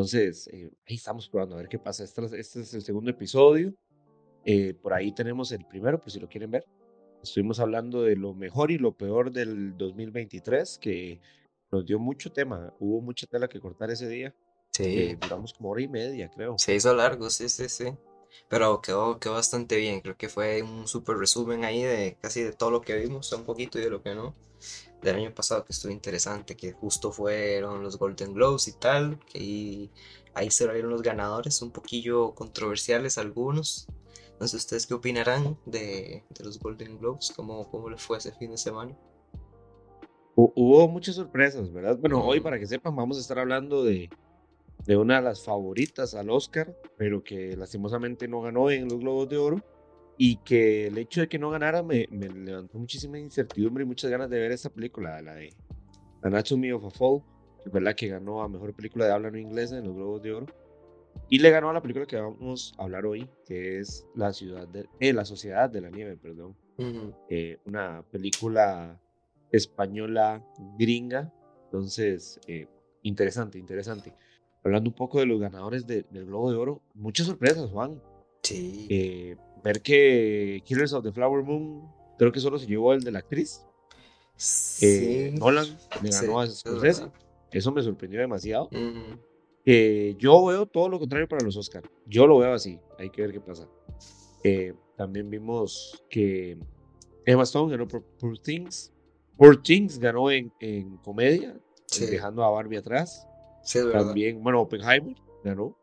Entonces, eh, ahí estamos probando a ver qué pasa. Este, este es el segundo episodio. Eh, por ahí tenemos el primero, por si lo quieren ver. Estuvimos hablando de lo mejor y lo peor del 2023, que nos dio mucho tema. Hubo mucha tela que cortar ese día. Sí. Eh, duramos como hora y media, creo. Se hizo largo, sí, sí, sí. Pero quedó, quedó bastante bien. Creo que fue un súper resumen ahí de casi de todo lo que vimos, un poquito y de lo que no. Del año pasado que estuvo interesante, que justo fueron los Golden Globes y tal. Que ahí, ahí se vieron los ganadores, un poquillo controversiales algunos. No sé ustedes qué opinarán de, de los Golden Globes, cómo, cómo les fue ese fin de semana. Hubo muchas sorpresas, ¿verdad? Bueno, hoy para que sepan, vamos a estar hablando de, de una de las favoritas al Oscar, pero que lastimosamente no ganó en los Globos de Oro. Y que el hecho de que no ganara me, me levantó muchísima incertidumbre y muchas ganas de ver esta película, la de Anatomy of a Fall, que es verdad que ganó a mejor película de habla no inglesa en los Globos de Oro. Y le ganó a la película que vamos a hablar hoy, que es La ciudad de, eh, La Sociedad de la Nieve, perdón. Eh, una película española gringa. Entonces, eh, interesante, interesante. Hablando un poco de los ganadores del Globo de Oro, muchas sorpresas, Juan. Sí. ver que Killers of the Flower Moon, creo que solo se llevó el de la actriz. Sí. Nolan le ganó a Scorsese. Eso me sorprendió demasiado yo veo todo lo contrario para los Oscars. Yo lo veo así. Hay que ver qué pasa. Eh, también vimos que Emma Stone ganó por Poor Things. Poor Things ganó en, en comedia, dejando a Barbie atrás. También, bueno, Oppenheimer ganó.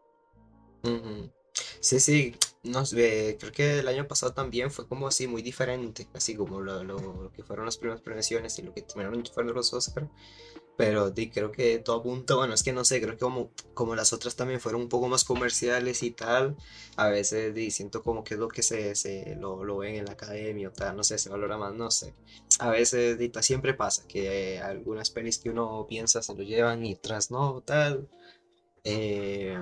Sí, sí. No, creo que el año pasado también fue como así muy diferente, así como lo, lo, que fueron las primeras premiaciones y lo que terminaron fueron los Oscars. Pero di, creo que todo apunta, bueno, es que no sé, creo que como, como las otras también fueron un poco más comerciales y tal, a veces di, siento como que es lo que se, se lo, lo, ven en la academia o tal, no sé, se valora más, no sé. A veces di, siempre pasa que algunas pelis que uno piensa se lo llevan y tras no, tal. Eh,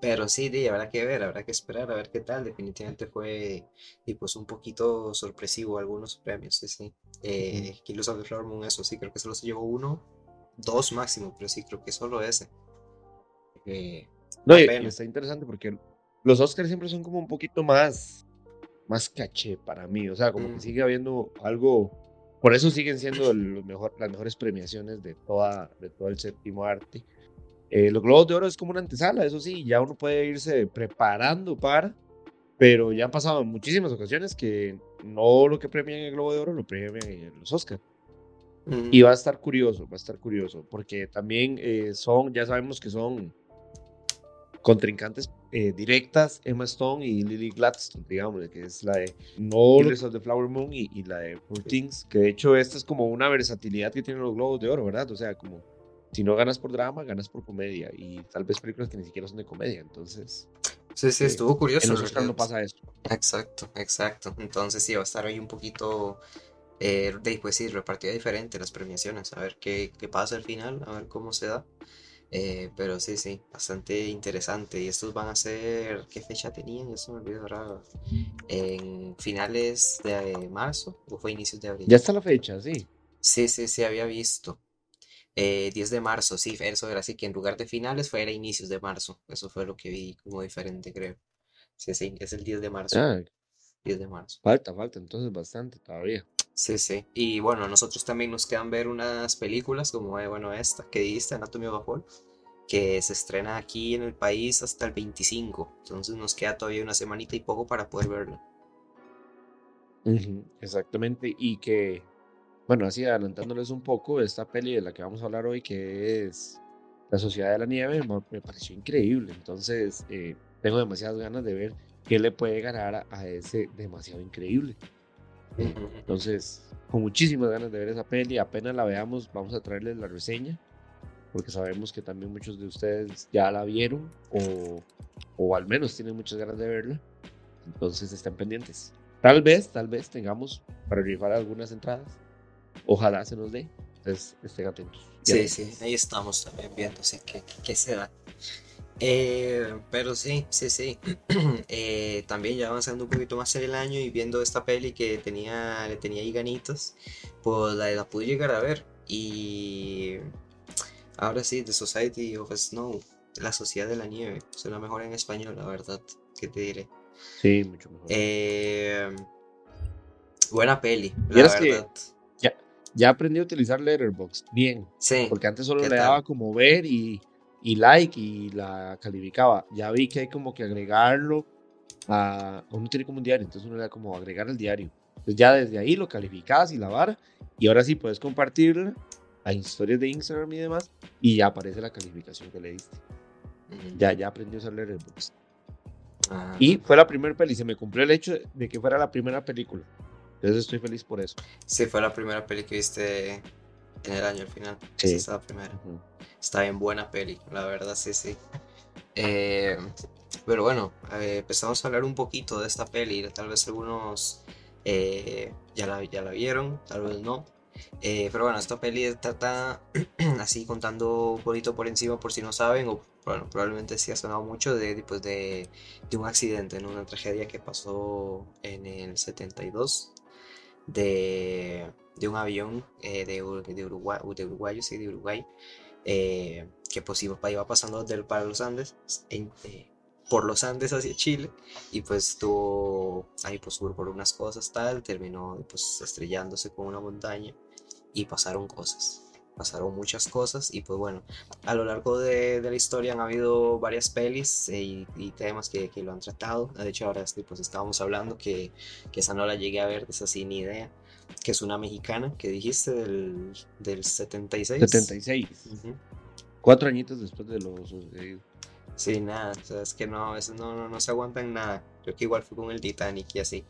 pero sí, di, habrá que ver, habrá que esperar a ver qué tal. Definitivamente fue y pues un poquito sorpresivo algunos premios, sí, sí. Eh, Kilos of the Flower Moon, eso sí, creo que solo se llevó uno dos máximo, pero sí creo que solo ese. Eh, no, y, está interesante porque los Oscars siempre son como un poquito más, más caché para mí, o sea, como que mm. sigue habiendo algo, por eso siguen siendo mejor, las mejores premiaciones de, toda, de todo el séptimo arte. Eh, los Globos de Oro es como una antesala, eso sí, ya uno puede irse preparando para, pero ya han pasado muchísimas ocasiones que no lo que premian en el Globo de Oro lo premian en los Oscars. Y va a estar curioso, va a estar curioso, porque también eh, son, ya sabemos que son contrincantes eh, directas, Emma Stone y Lily Gladstone, digamos, que es la de No of the Flower Moon y, la de Poor Things, que de hecho esta es como una versatilidad que tienen los Globos de Oro, ¿verdad? O sea, como si no ganas por drama, ganas por comedia, y tal vez películas que ni siquiera son de comedia, entonces... Sí, sí, estuvo curioso. En los no pasa eso. Exacto, exacto. Entonces sí, va a estar ahí un poquito eh, pues sí, repartida diferente las premiaciones, a ver qué, qué, pasa al final, a ver cómo se da. Eh, pero sí, sí, bastante interesante. Y estos van a ser, ¿qué fecha tenían? Eso me olvidó ahora. En finales de marzo o fue inicios de abril. Ya está la fecha, sí. Sí, sí, sí, había visto. Eh, 10 de marzo, sí, eso era así que en lugar de finales fue era inicios de marzo. Eso fue lo que vi como diferente, creo. Sí, sí, es el 10 de marzo. Ah, 10 de marzo. Falta, falta, entonces bastante todavía. Sí, sí. Y bueno, a nosotros también nos quedan ver unas películas como, eh, bueno, esta que diste, Anatomy of a Fall, que se estrena aquí en el país hasta el 25. Entonces nos queda todavía una semanita y poco para poder verla. exactamente. Y que, bueno, así adelantándoles un poco, esta peli de la que vamos a hablar hoy, que es La Sociedad de la Nieve, me pareció increíble. Entonces, eh, tengo demasiadas ganas de ver qué le puede ganar a ese demasiado increíble. Entonces, con muchísimas ganas de ver esa peli, apenas la veamos, vamos a traerles la reseña, porque sabemos que también muchos de ustedes ya la vieron o, o al menos tienen muchas ganas de verla. Entonces, estén pendientes. Tal vez, tal vez tengamos para rifar algunas entradas. Ojalá se nos dé. Entonces, estén atentos. Sí, sí, ahí estamos también viendo qué, qué se da. Eh, pero sí, sí, sí. Eh, también ya avanzando un poquito más en el año y viendo esta peli que tenía, le tenía ahí ganitas, pues la, la pude llegar a ver. Y ahora sí, The Society of Snow. La Sociedad de la Nieve. Suena mejor en español, la verdad. ¿Qué te diré? Sí, mucho mejor. Eh, buena peli, la que- verdad. Ya, ya aprendí a utilizar Letterboxd bien, Sí, porque antes solo ¿Qué le tal? daba como ver y, y like y la calificaba. Ya vi que hay como que agregarlo a. Uno tiene como un diario, entonces uno le da como agregar al diario. Entonces ya desde ahí lo calificabas y la vara, y ahora sí puedes compartirla a historias de Instagram y demás, y ya aparece la calificación que le diste. Ya, ya aprendí a usar Letterboxd. Ah, Y fue la primera peli, se me cumplió el hecho de que fuera la primera película. Entonces estoy feliz por eso. Sí, fue la primera peli que viste en el año al final. Sí. Esa es la primera. Está bien buena peli, la verdad, sí, sí. Eh, pero bueno, eh, empezamos a hablar un poquito de esta peli. Tal vez algunos eh, ya, la, ya la vieron, tal vez no. Eh, pero bueno, esta peli trata, así contando un poquito por encima, por si no saben, o bueno, probablemente sí ha sonado mucho, de, pues de, de un accidente, ¿no? una tragedia que pasó en el 72 de, de un avión eh, de, de Uruguay, de Uruguay, sí, de Uruguay, eh, que pues iba, pasando del, para los Andes, eh, por los Andes hacia Chile, y pues estuvo ahí pues por unas cosas tal, terminó pues estrellándose con una montaña, y pasaron cosas. Pasaron muchas cosas y pues bueno, a lo largo de, de la historia han habido varias pelis y, temas que, que lo han tratado. De hecho, ahora este, pues estábamos hablando que, que esa no la llegué a ver, de esa sin idea, que es una mexicana que dijiste del, del 76. 76. Ujú. Cuatro añitos después de lo sucedido. Sí, nada, o sea, es que no, eso no, no, no se aguantan nada. Creo que igual fue con el Titanic y así.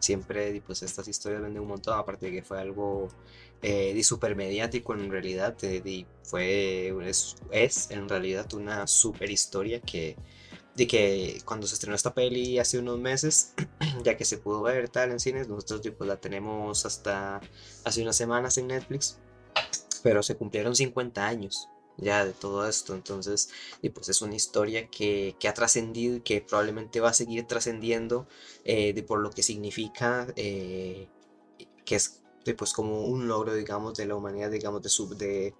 Siempre, pues estas historias venden un montón, aparte de que fue algo eh, de super mediático en realidad, de- de- fue, es, es en realidad una super historia que, de que cuando se estrenó esta peli hace unos meses, ya que se pudo ver tal en cines, nosotros pues, la tenemos hasta hace unas semanas en Netflix, pero se cumplieron 50 años ya de todo esto, entonces y pues es una historia que, que ha trascendido y que probablemente va a seguir trascendiendo eh, de por lo que significa eh, que es de, pues como un logro digamos de la humanidad digamos de su de,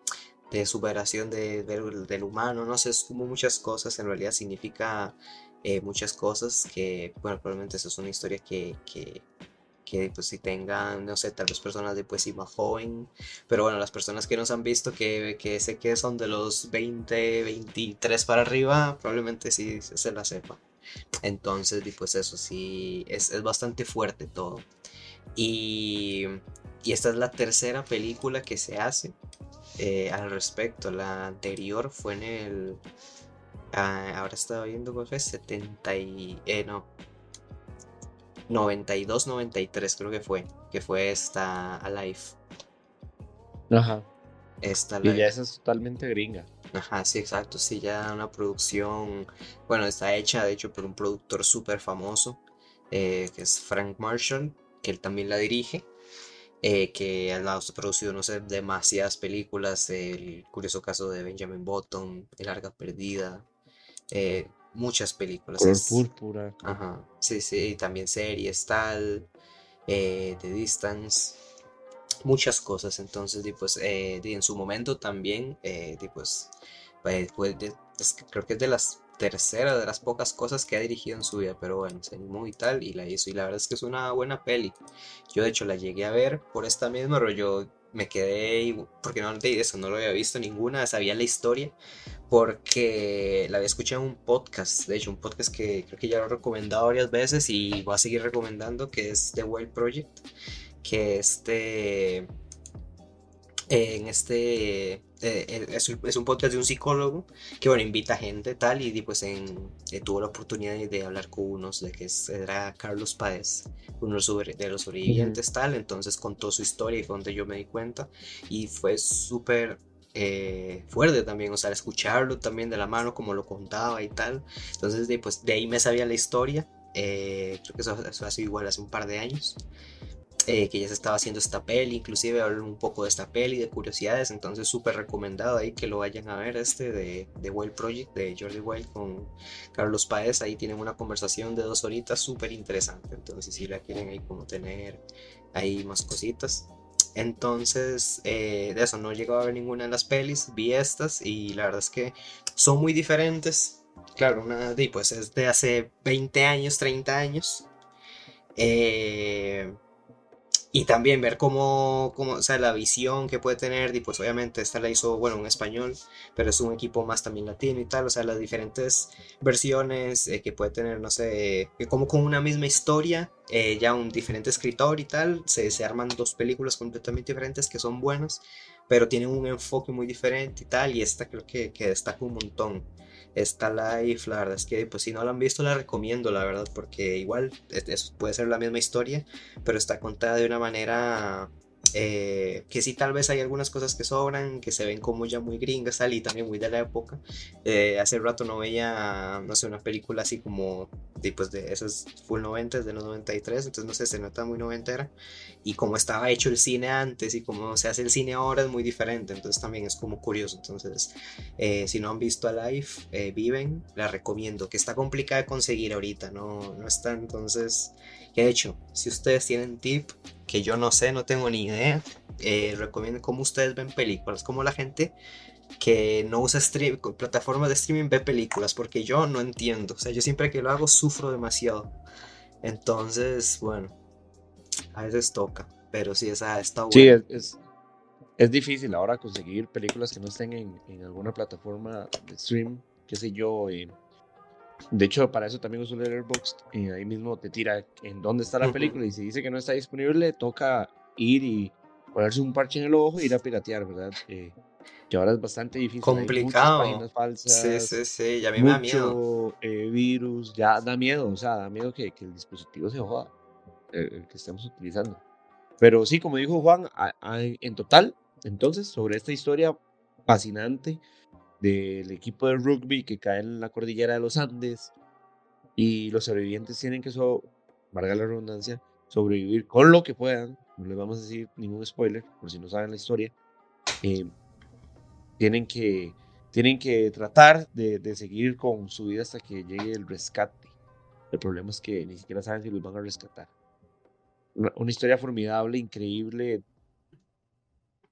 de superación de- del, humano no sé es como muchas cosas en realidad significa eh, muchas cosas que bueno probablemente eso es una historia que, que que pues si tengan, no sé, tal vez personas de sí más joven, pero bueno, las personas que nos han visto que, que sé que son de los 20, 23 para arriba, probablemente sí se la sepa. Entonces, pues eso sí, es, es bastante fuerte todo. Y, y esta es la tercera película que se hace eh, al respecto. La anterior fue en el... ah, ahora estaba viendo cuál fue, 70 y... eh, no. 92, 93 creo que fue. Que fue esta Alive. Ajá. Esta Y ya esa es totalmente gringa. Ajá, sí, exacto. Sí, ya una producción, bueno, está hecha de hecho por un productor súper famoso, eh, que es Frank Marshall, que él también la dirige, eh, que ha producido, no sé, demasiadas películas, el curioso caso de Benjamin Button, El Arca Perdida, eh, muchas películas. Color es- púrpura. Ajá, sí, sí, y también series, tal, eh, The Distance, muchas cosas. Entonces, di, pues, di, en su momento también, di, pues, fue de- es que creo que es de las terceras, de las pocas cosas que ha dirigido en su vida, pero bueno, se animó y tal, y la hizo, y la verdad es que es una buena peli. Yo, de hecho, la llegué a ver por esta misma rollo. Me quedé, porque no de eso, no lo había visto ninguna, sabía la historia, porque la había escuchado en un podcast, de hecho, un podcast que creo que ya lo he recomendado varias veces y voy a seguir recomendando, que es The Wild Project, que este, en este, eh, eh, es, un- es un podcast de un psicólogo que, bueno, invita gente tal y pues en, eh, tuvo la oportunidad de hablar con unos, de que era Carlos Páez, uno de los sobre- de los sobrevivientes tal, entonces contó su historia y fue donde yo me di cuenta y fue súper eh, fuerte también, o sea, escucharlo también de la mano como lo contaba y tal. Entonces, de, pues, de ahí me sabía la historia. eh, creo que eso, eso hace igual hace un par de años. Eh, que ya se estaba haciendo esta peli, inclusive hablar un poco de esta peli, de curiosidades, entonces súper recomendado ahí que lo vayan a ver este de, de Wild Project de Jordi Wild con Carlos Paez, ahí tienen una conversación de dos horitas súper interesante, entonces si la quieren ahí como tener ahí más cositas, Entonces, eh, de eso no he llegado a ver ninguna de las pelis, vi estas y la verdad es que son muy diferentes. Claro, una de, pues es de hace 20 años, 30 años. Eh, y también ver cómo, cómo, o sea, la visión que puede tener, y pues obviamente esta la hizo, bueno, en español, pero es un equipo más también latino y tal, o sea, las diferentes versiones eh, que puede tener, no sé, que como con una misma historia, eh, ya un diferente escritor y tal, se, se arman dos películas completamente diferentes que son buenas, pero tienen un enfoque muy diferente y tal, y esta creo que, que destaca un montón está live, la verdad es que pues si no la han visto la recomiendo, la verdad, porque igual eso puede ser la misma historia, pero está contada de una manera eh, que sí tal vez hay algunas cosas que sobran, que se ven como ya muy gringas tal, y también muy de la época. Eh, hace rato no veía, no sé, una película así como pues de esas full 90 de los 93, entonces no sé, se nota muy noventera. Y como estaba hecho el cine antes y como se hace el cine ahora es muy diferente, entonces también es como curioso. Entonces, eh, si no han visto a Life, Viven, la recomiendo, que está complicada de conseguir ahorita, no, no está, entonces, de hecho, si ustedes tienen tip, que yo no sé, no tengo ni idea. Eh, recomiendo cómo ustedes ven películas, cómo la gente que no usa stream, plataformas de streaming ve películas, porque yo no entiendo. O sea, yo siempre que lo hago sufro demasiado. Entonces, bueno, a veces toca, pero sí, esa está buena. Sí, es, es, difícil ahora conseguir películas que no estén en, en alguna plataforma de stream, qué sé yo. Eh, de hecho, para eso también uso Letterboxd y ahí mismo te tira en dónde está la película y si dice que no está disponible, toca ir y ponerse un parche en el ojo e ir a piratear, ¿verdad? Eh, que ahora es bastante difícil. Complicado. Hay páginas falsas. Sí, sí, sí, ya a mí me da miedo. Eh, virus, ya da miedo, o sea, da miedo que, que el dispositivo se joda, eh, el que estemos utilizando. Pero sí, como dijo Juan, en total, entonces, sobre esta historia fascinante del equipo de rugby que cae en la cordillera de los Andes y los sobrevivientes tienen que, so, valga la redundancia, sobrevivir con lo que puedan, no les vamos a decir ningún spoiler por si no saben la historia, eh, tienen, que, tienen que tratar de, seguir con su vida hasta que llegue el rescate. El problema es que ni siquiera saben si los van a rescatar. Una historia formidable, increíble,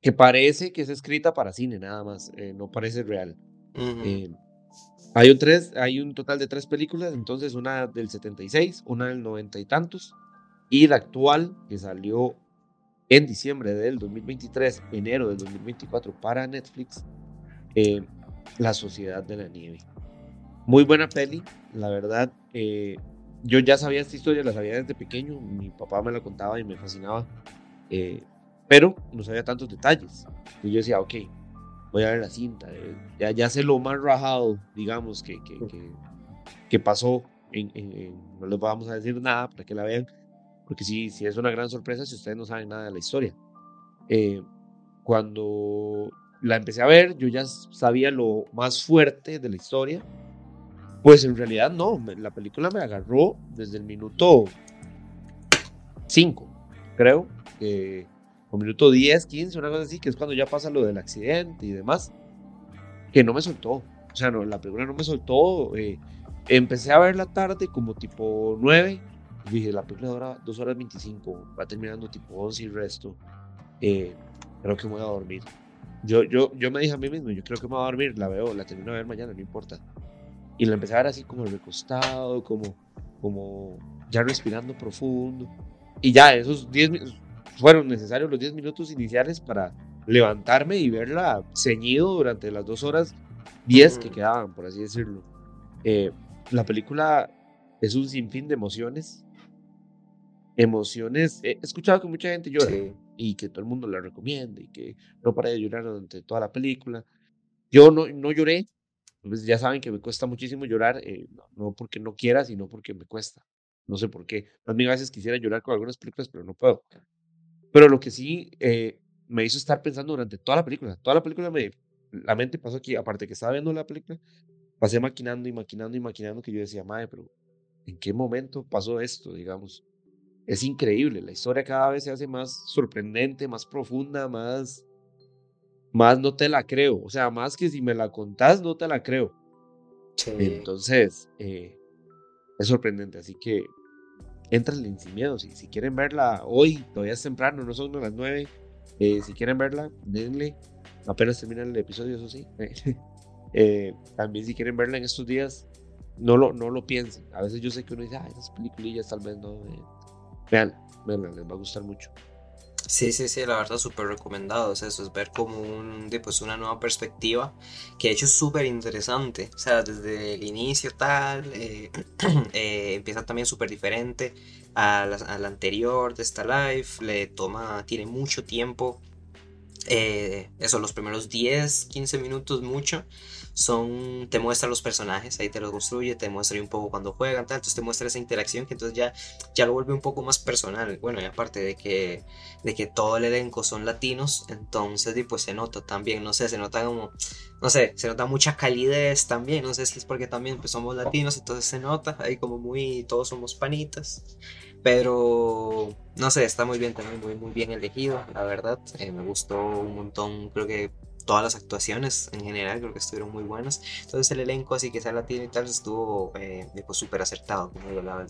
que parece que es escrita para cine nada más, eh, no parece real. Eh, hay, un tres, hay un total de tres películas, entonces una del 76, una del 90 y tantos, y la actual que salió en diciembre del 2023, enero del 2024 para Netflix, eh, La Sociedad de la Nieve. Muy buena peli, la verdad. yo ya sabía esta historia, la sabía desde pequeño, mi papá me la contaba y me fascinaba pero no sabía tantos detalles. Y yo decía, ok, voy a ver la cinta, eh, ya, ya sé lo más rajado, digamos, que, que, que, pasó. En, no les vamos a decir nada para que la vean, porque sí, sí es una gran sorpresa si ustedes no saben nada de la historia. Eh, cuando la empecé a ver, yo ya sabía lo más fuerte de la historia. Pues en realidad no, la película me agarró desde el minuto 5, creo. que o minuto 10, 15, una cosa así, que es cuando ya pasa lo del accidente y demás, que no me soltó. O sea, no, la película no me soltó. Eh, empecé a ver la tarde como tipo 9. Y dije, la película dura 2 horas 25, va terminando tipo 11 y resto. Eh, creo que me voy a dormir. Yo, yo, yo me dije a mí mismo, yo creo que me voy a dormir, la veo, la termino de ver mañana, no importa. Y la empecé a ver así como recostado, como, como ya respirando profundo. Y ya, esos 10 minutos, fueron necesarios los 10 minutos iniciales para levantarme y verla ceñido durante las dos horas 10 que quedaban, por así decirlo. Eh, la película es un sinfín de emociones. Emociones. He escuchado que mucha gente llora y que todo el mundo la recomienda y que no para de llorar durante toda la película. Yo no, no lloré. Pues ya saben que me cuesta muchísimo llorar, eh, no, porque no quiera, sino porque me cuesta. No sé por qué. Mí a veces quisiera llorar con algunas películas, pero no puedo. Pero lo que sí eh, me hizo estar pensando durante toda la película, toda la película me, la mente pasó aquí, aparte que estaba viendo la película, pasé maquinando y maquinando y maquinando que yo decía, madre, pero ¿en qué momento pasó esto, digamos? Es increíble, la historia cada vez se hace más sorprendente, más profunda, más, más no te la creo, o sea, más que si me la contás, no te la creo. Entonces, eh, es sorprendente, así que entrenle sin miedo. Si, si quieren verla hoy, todavía es temprano, no son las 9, Eh, si quieren verla, denle. Apenas termina el episodio, eso sí. Eh, también si quieren verla en estos días, no lo, no lo piensen. A veces yo sé que uno dice, ah, esas peliculillas tal vez no. Eh". Vean, vean, les va a gustar mucho. Sí, sí, sí, la verdad súper recomendado. eso, es ver como un, pues, una nueva perspectiva que de hecho es súper interesante. O sea, desde el inicio tal, eh, eh, empieza también súper diferente a la, anterior de esta live. Le toma, tiene mucho tiempo. Eh, eso, los primeros 10, 15 minutos mucho son, te muestra los personajes, ahí te los construye, te muestra un poco cuando juegan, tal, entonces te muestra esa interacción que entonces ya, ya lo vuelve un poco más personal. Bueno, y aparte de que, de que todo el elenco son latinos, entonces y pues se nota también, no sé, se nota como, no sé, se nota mucha calidez también, no sé si es porque también pues somos latinos, entonces se nota, ahí como muy, todos somos panitas. Pero no sé, está muy bien también, muy, muy bien elegido, la verdad. Eh, me gustó un montón, creo que todas las actuaciones en general creo que estuvieron muy buenas. Entonces el elenco, así que sea latino y tal, estuvo eh, súper acertado.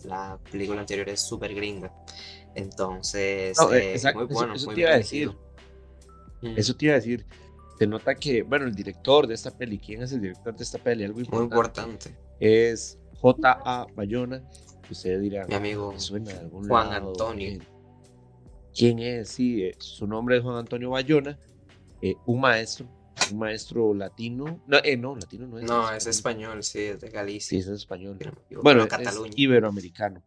la, película anterior es súper gringa. Entonces, eh, muy bueno. Eso, te iba a decir. Eso te iba a decir. Se nota que, bueno, el director de esta peli, ¿quién es el director de esta peli? Algo importante. Muy importante. Es J.A. Bayona. Usted dirá, mi amigo suena Juan Antonio. ¿Quién es? Sí, eh, su nombre es Juan Antonio Bayona eh, un maestro, un maestro latino. No, eh, no, latino no es. No, es español, sí, es de Galicia. Sí, es español. bueno, es iberoamericano.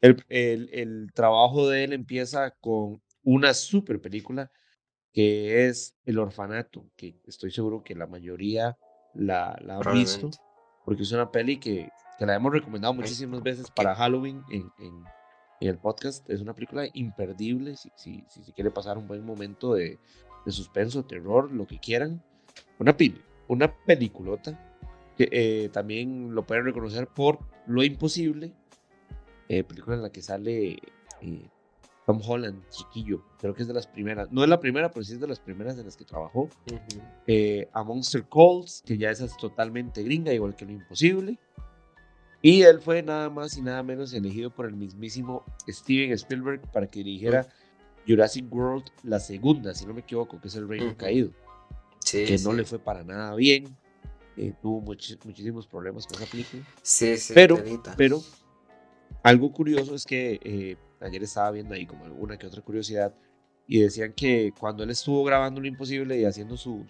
El, el, el, trabajo de él empieza con una super película que es El Orfanato, que estoy seguro que la mayoría la, la ha visto, porque es una peli que, que la hemos recomendado muchísimas veces para Halloween en, en, en, el podcast. Es una película imperdible si, si, si, si quiere pasar un buen momento de, de suspenso, terror, lo que quieran. Una, una peliculota que eh, también lo pueden reconocer por Lo Imposible, eh, película en la que sale eh, Tom Holland, chiquillo. Creo que es de las primeras. No es la primera, pero sí es de las primeras en las que trabajó. a Monster Calls, que ya esa es totalmente gringa, igual que Lo Imposible. Y él fue nada más y nada menos elegido por el mismísimo Steven Spielberg para que dirigiera Jurassic World, la segunda, si no me equivoco, que es el Reino Caído, que no le fue para nada bien, eh, tuvo muchísimos problemas con esa película. Sí, sí, pero, pero algo curioso es que eh, ayer estaba viendo ahí como alguna que otra curiosidad y decían que cuando él estuvo grabando Lo Imposible y haciendo su,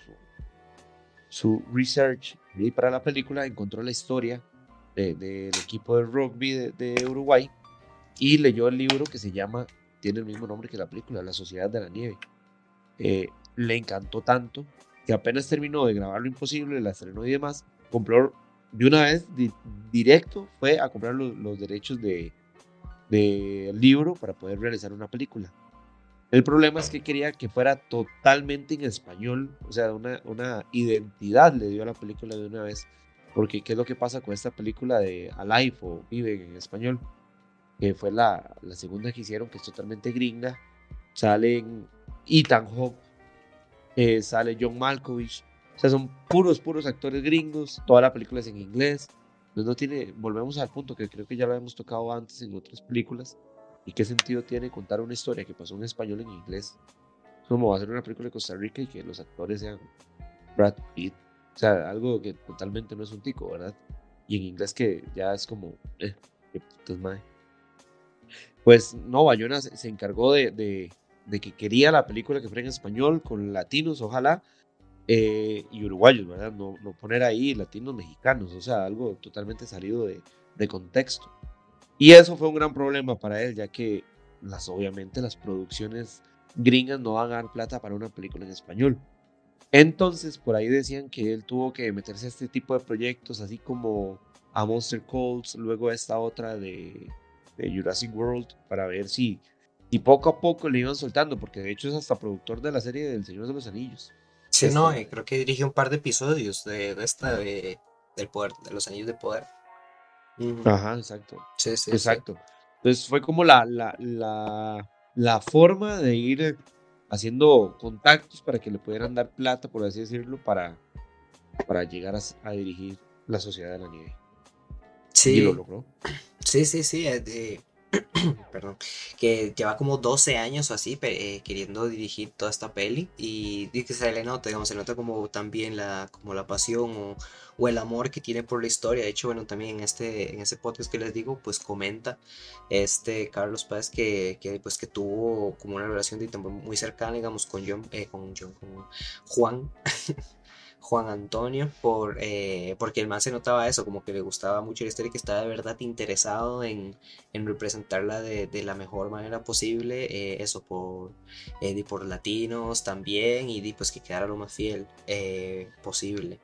su, research para la película, encontró la historia del equipo de rugby de, de Uruguay y leyó el libro que se llama tiene el mismo nombre que la película, La Sociedad de la Nieve. Eh, le encantó tanto que apenas terminó de grabar Lo Imposible, la estrenó y demás, compró de una vez directo, fue a comprar los, derechos del de libro para poder realizar una película. El problema es que quería que fuera totalmente en español, o sea, una, una identidad le dio a la película de una vez. Porque, ¿qué es lo que pasa con esta película de Alive o Vive en español? que fue la, la segunda que hicieron, que es totalmente gringa. Salen Ethan Hawke, eh, sale John Malkovich. O sea, son puros, puros actores gringos. Toda la película es en inglés. Entonces no tiene, volvemos al punto que creo que ya lo hemos tocado antes en otras películas. ¿Y qué sentido tiene contar una historia que pasó en español en inglés? Como va a ser una película de Costa Rica y que los actores sean Brad Pitt. O sea, algo que totalmente no es un tico, ¿verdad? Y en inglés que ya es como, eh, qué putas madre pues no, Bayona se, encargó de, que quería la película que fuera en español, con latinos, ojalá, eh, y uruguayos, ¿verdad? No, poner ahí latinos mexicanos, o sea, algo totalmente salido de, contexto. Y eso fue un gran problema para él, ya que las, obviamente las producciones gringas no van a dar plata para una película en español. Entonces, por ahí decían que él tuvo que meterse a este tipo de proyectos, así como a Monster Calls, luego a esta otra de de Jurassic World para ver si, si poco a poco le iban soltando, porque de hecho es hasta productor de la serie del Señor de los Anillos. Sí, no, este creo que dirige un par de episodios de, esta de, del poder, de los Anillos de Poder. Ajá, exacto. Sí, sí. Exacto. Entonces fue como la, la, la, la forma de ir haciendo contactos para que le pudieran dar plata, por así decirlo, para, para llegar a, dirigir la Sociedad de la Nieve. Sí. Y lo logró. Sí, sí, sí. Eh, perdón, que lleva como 12 años o así eh, queriendo dirigir toda esta peli y, y, que se le nota, digamos, se nota como también la, como la pasión o, o, el amor que tiene por la historia. De hecho, bueno, también en este, en ese podcast que les digo, pues comenta este Carlos Paz que, que pues que tuvo como una relación de muy cercana, digamos, con John, eh, con, John, con Juan. Juan Antonio, por, eh, porque el man se notaba eso, como que le gustaba mucho la historia y que estaba de verdad interesado en, representarla de, la mejor manera posible, eh, eso por, eh, por latinos también, y pues que quedara lo más fiel posible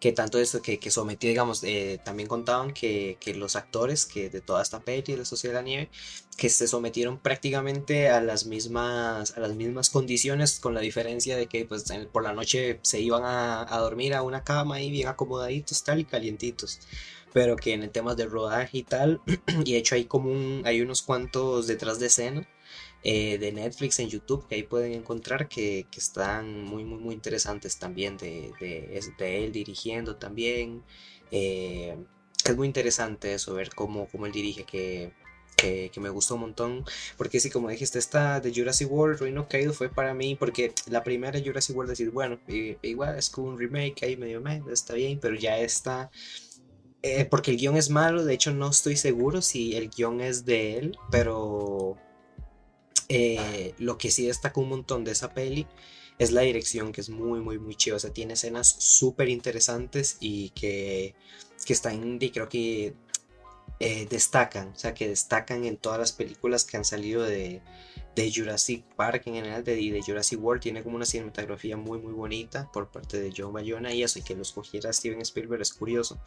que tanto eso que, que sometí, digamos, eh, también contaban que, que, los actores que de toda esta peli de la Sociedad de la Nieve, que se sometieron prácticamente a las mismas, a las mismas condiciones, con la diferencia de que pues por la noche se iban a, a dormir a una cama ahí bien acomodaditos, tal y calientitos. Pero que en el tema de rodaje y tal, y de hecho hay como hay unos cuantos detrás de escena eh, de Netflix en YouTube que ahí pueden encontrar que, que están muy, muy, muy interesantes también de, de, él dirigiendo también. Eh, es muy interesante eso, ver cómo, cómo él dirige, que, que, que, me gustó un montón. Porque sí, como dijiste, esta de Jurassic World, Reino Caído, fue para mí, porque la primera Jurassic World, decir, bueno, igual es como un remake ahí medio medio, está bien, pero ya está. Eh, porque el guion es malo, de hecho no estoy seguro si el guion es de él, pero eh, lo que sí destaca un montón de esa peli es la dirección, que es muy, muy, muy chido. O sea, tiene escenas súper interesantes y que, que están, y creo que eh, destacan, o sea, que destacan en todas las películas que han salido de, de Jurassic Park en general, de, de, Jurassic World, tiene como una cinematografía muy muy bonita por parte de Joe Bayona y eso, y que los cogiera Steven Spielberg es curioso,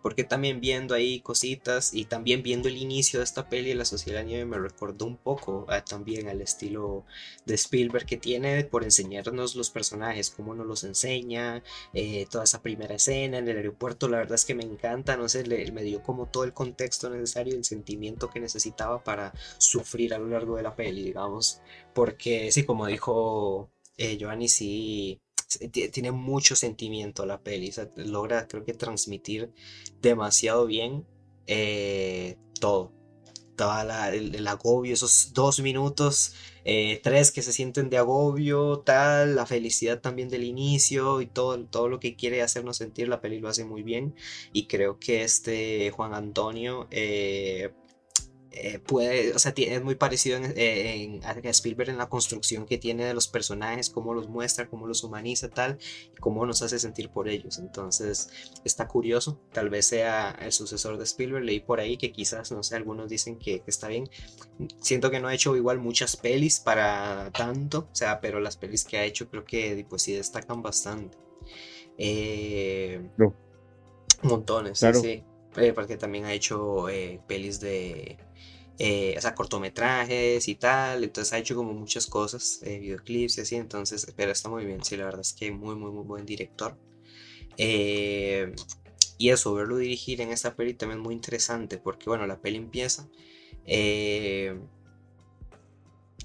porque también viendo ahí cositas y también viendo el inicio de esta peli, La Sociedad de Nieve, me recordó un poco también al estilo de Spielberg que tiene por enseñarnos los personajes, cómo nos los enseña, eh, toda esa primera escena en el aeropuerto, la verdad es que me encanta, no sé, le, me dio como todo el contexto necesario, el sentimiento que necesitaba para sufrir a lo largo de la peli, digamos, porque sí, como dijo eh, Giovanni, sí tiene mucho sentimiento la peli, logra creo que transmitir demasiado bien eh, todo. Todo el, agobio, esos dos minutos, eh, tres que se sienten de agobio, tal, la felicidad también del inicio y todo, todo lo que quiere hacernos sentir, la peli lo hace muy bien. Y creo que este Juan Antonio eh, eh, puede, o sea, es muy parecido en, eh, a Spielberg en la construcción que tiene de los personajes, cómo los muestra, cómo los humaniza, tal, y cómo nos hace sentir por ellos. Entonces, está curioso, tal vez sea el sucesor de Spielberg, leí por ahí que quizás, no sé, algunos dicen que, está bien. Siento que no ha hecho igual muchas pelis para tanto, o sea, pero las pelis que ha hecho creo que pues sí destacan bastante. Eh, no. Montones, sí, porque también ha hecho pelis de eh, o sea, cortometrajes y tal, entonces ha hecho como muchas cosas, eh, videoclips y así, entonces, pero está muy bien, sí, la verdad es que muy, muy, muy buen director. Eh, y eso, verlo dirigir en esta peli también es muy interesante, porque bueno, la peli empieza.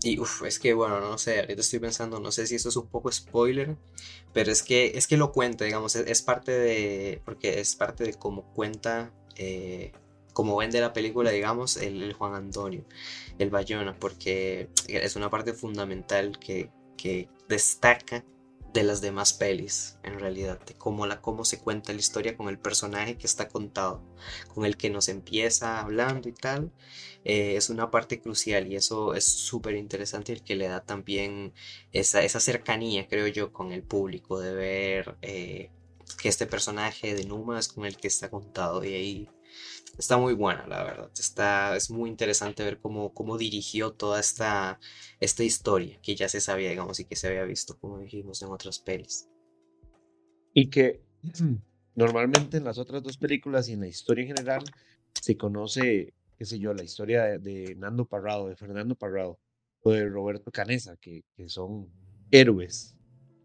y uff, es que bueno, no sé, ahorita estoy pensando, no sé si esto es un poco spoiler, pero es que, es que lo cuenta, digamos, es, es parte de, porque es parte de cómo cuenta como vende la película, digamos, el, Juan Antonio, el Bayona, porque es una parte fundamental que, que, destaca de las demás pelis, en realidad, de cómo, la, cómo se cuenta la historia con el personaje que está contado, con el que nos empieza hablando y tal, eh, es una parte crucial y eso es súper interesante el que le da también esa, esa, cercanía, creo yo, con el público, de ver eh, que este personaje de Numa es con el que está contado y ahí está muy buena, la verdad. Está, es muy interesante ver cómo, cómo dirigió toda esta, esta historia que ya se sabía, digamos, y que se había visto, como dijimos, en otras pelis. Y que normalmente en las otras dos películas y en la historia en general se conoce, qué sé yo, la historia de, Nando Parrado, de Fernando Parrado o de Roberto Canesa, que, que son héroes.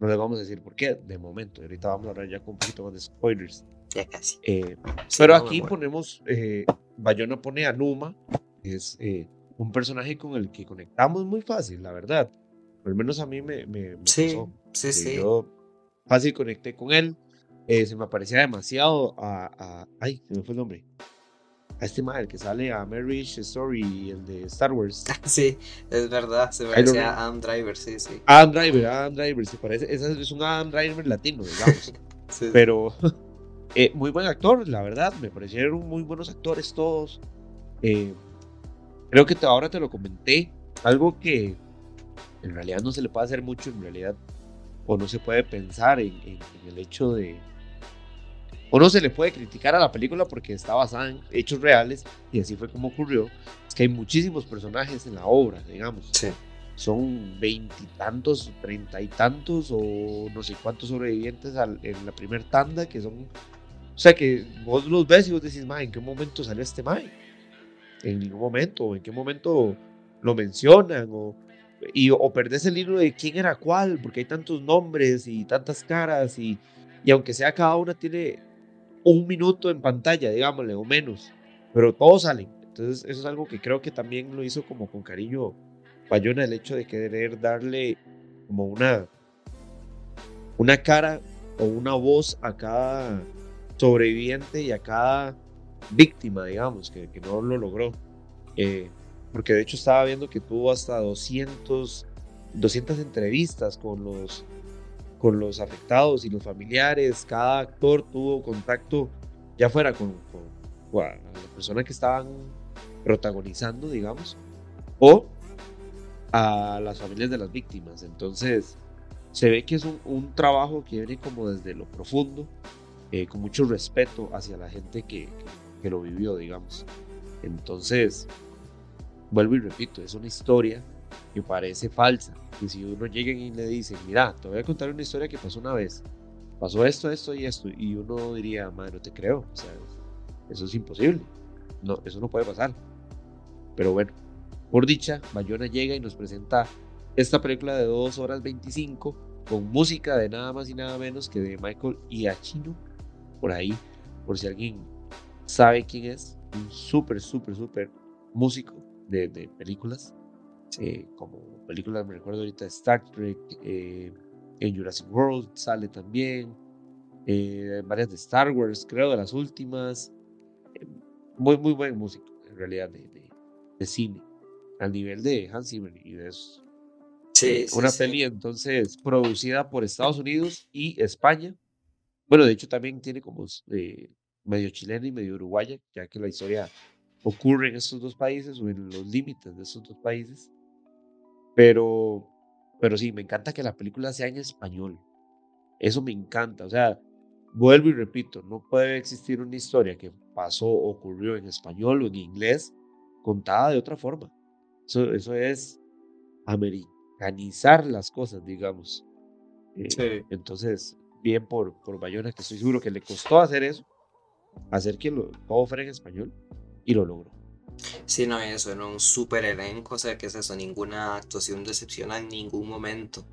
No les vamos a decir por qué de momento. Ahorita vamos a hablar ya con un poquito más de spoilers. Ya casi. Eh, pero aquí ponemos, eh, Bayona pone a Numa, que es eh, un personaje con el que conectamos muy fácil, la verdad. Al menos a mí me, me, sí, Sí, sí. Yo fácil conecté con él. se me parecía demasiado a, a, Ay, se me fue el nombre. a este mal que sale a Marriage Story, el de Star Wars. Sí, es verdad, se parece a Adam Driver, sí, sí. Adam Driver, Adam Driver, se parece, es un Adam Driver latino, digamos. Pero eh, muy buen actor, la verdad, me parecieron muy buenos actores todos. Eh, creo que ahora te lo comenté, algo que en realidad no se le puede hacer mucho, en realidad, o no se puede pensar en el hecho de, o no se le puede criticar a la película porque está basada en hechos reales y así fue como ocurrió. Es que hay muchísimos personajes en la obra, digamos. Sí. Son veintitantos, treinta y tantos o no sé cuántos sobrevivientes en la primera tanda que son... O sea que vos los ves y vos decís, ma, ¿en qué momento salió este Mae? En ningún momento, o en qué momento lo mencionan, o, y, o perdés el hilo de quién era cuál, porque hay tantos nombres y tantas caras, y, y aunque sea cada una tiene un minuto en pantalla, digámosle, o menos, pero todos salen. Entonces, eso es algo que creo que también lo hizo como con cariño Bayona, el hecho de querer darle como una, una cara o una voz a cada sobreviviente y a cada víctima, digamos, que, que no lo logró. Eh, porque de hecho estaba viendo que tuvo hasta 200, 200 entrevistas con los con los afectados y los familiares. Cada actor tuvo contacto, ya fuera con, la persona que estaban protagonizando, digamos, o a las familias de las víctimas. Entonces, se ve que es un, trabajo que viene como desde lo profundo, eh, con mucho respeto hacia la gente que, que lo vivió, digamos. Entonces, vuelvo y repito, es una historia que parece falsa. Y si uno llega y le dice, mira, te voy a contar una historia que pasó una vez, pasó esto, esto y esto, y uno diría, madre, no te creo, o sea, eso es imposible, no, eso no puede pasar. Pero bueno, por dicha, Bayona llega y nos presenta esta película de 2 horas 25 con música de nada más y nada menos que de Michael Iachino, por ahí, por si alguien sabe quién es, un súper, súper, súper músico de, de películas. Eh, como películas, me recuerdo ahorita Star Trek, eh, en Jurassic World sale también, eh, varias de Star Wars, creo, de las últimas. muy, muy buen músico, en realidad, de, de, cine, al nivel de Hans Zimmer y de eso. Sí, una peli entonces producida por Estados Unidos y España. Bueno, de hecho también tiene como medio chilena y medio uruguaya, ya que la historia ocurre en estos dos países o en los límites de estos dos países. Pero, pero sí, me encanta que la película sea en español. Eso me encanta. O sea, vuelvo y repito, no puede existir una historia que pasó, ocurrió en español o en inglés, contada de otra forma. Eso, eso es americanizar las cosas, digamos. Eh, entonces, bien por, por Bayona, que estoy seguro que le costó hacer eso, hacer que lo, todo fuera en español, y lo logró. Sí, no, eso era un súper elenco, o sea, que es eso, ninguna actuación decepciona en ningún momento.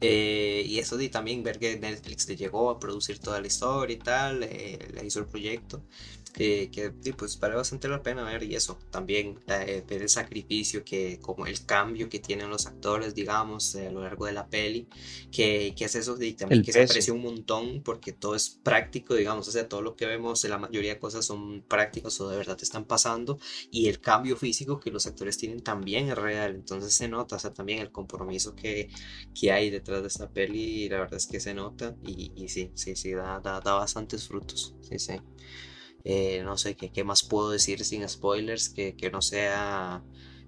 Eh, y eso de también ver que Netflix le llegó a producir toda la historia y tal, eh, le hizo el proyecto que, que pues vale bastante la pena ver y eso también eh, ver el sacrificio que como el cambio que tienen los actores digamos a lo largo de la peli que, que es eso y también que se aprecia un montón porque todo es práctico digamos o sea todo lo que vemos la mayoría de cosas son prácticos o de verdad están pasando y el cambio físico que los actores tienen también es real entonces se nota o sea también el compromiso que, que hay detrás de esta peli la verdad es que se nota y, y sí sí sí da, da, da bastantes frutos sí sí eh, no sé ¿qué, más puedo decir sin spoilers que, que no sea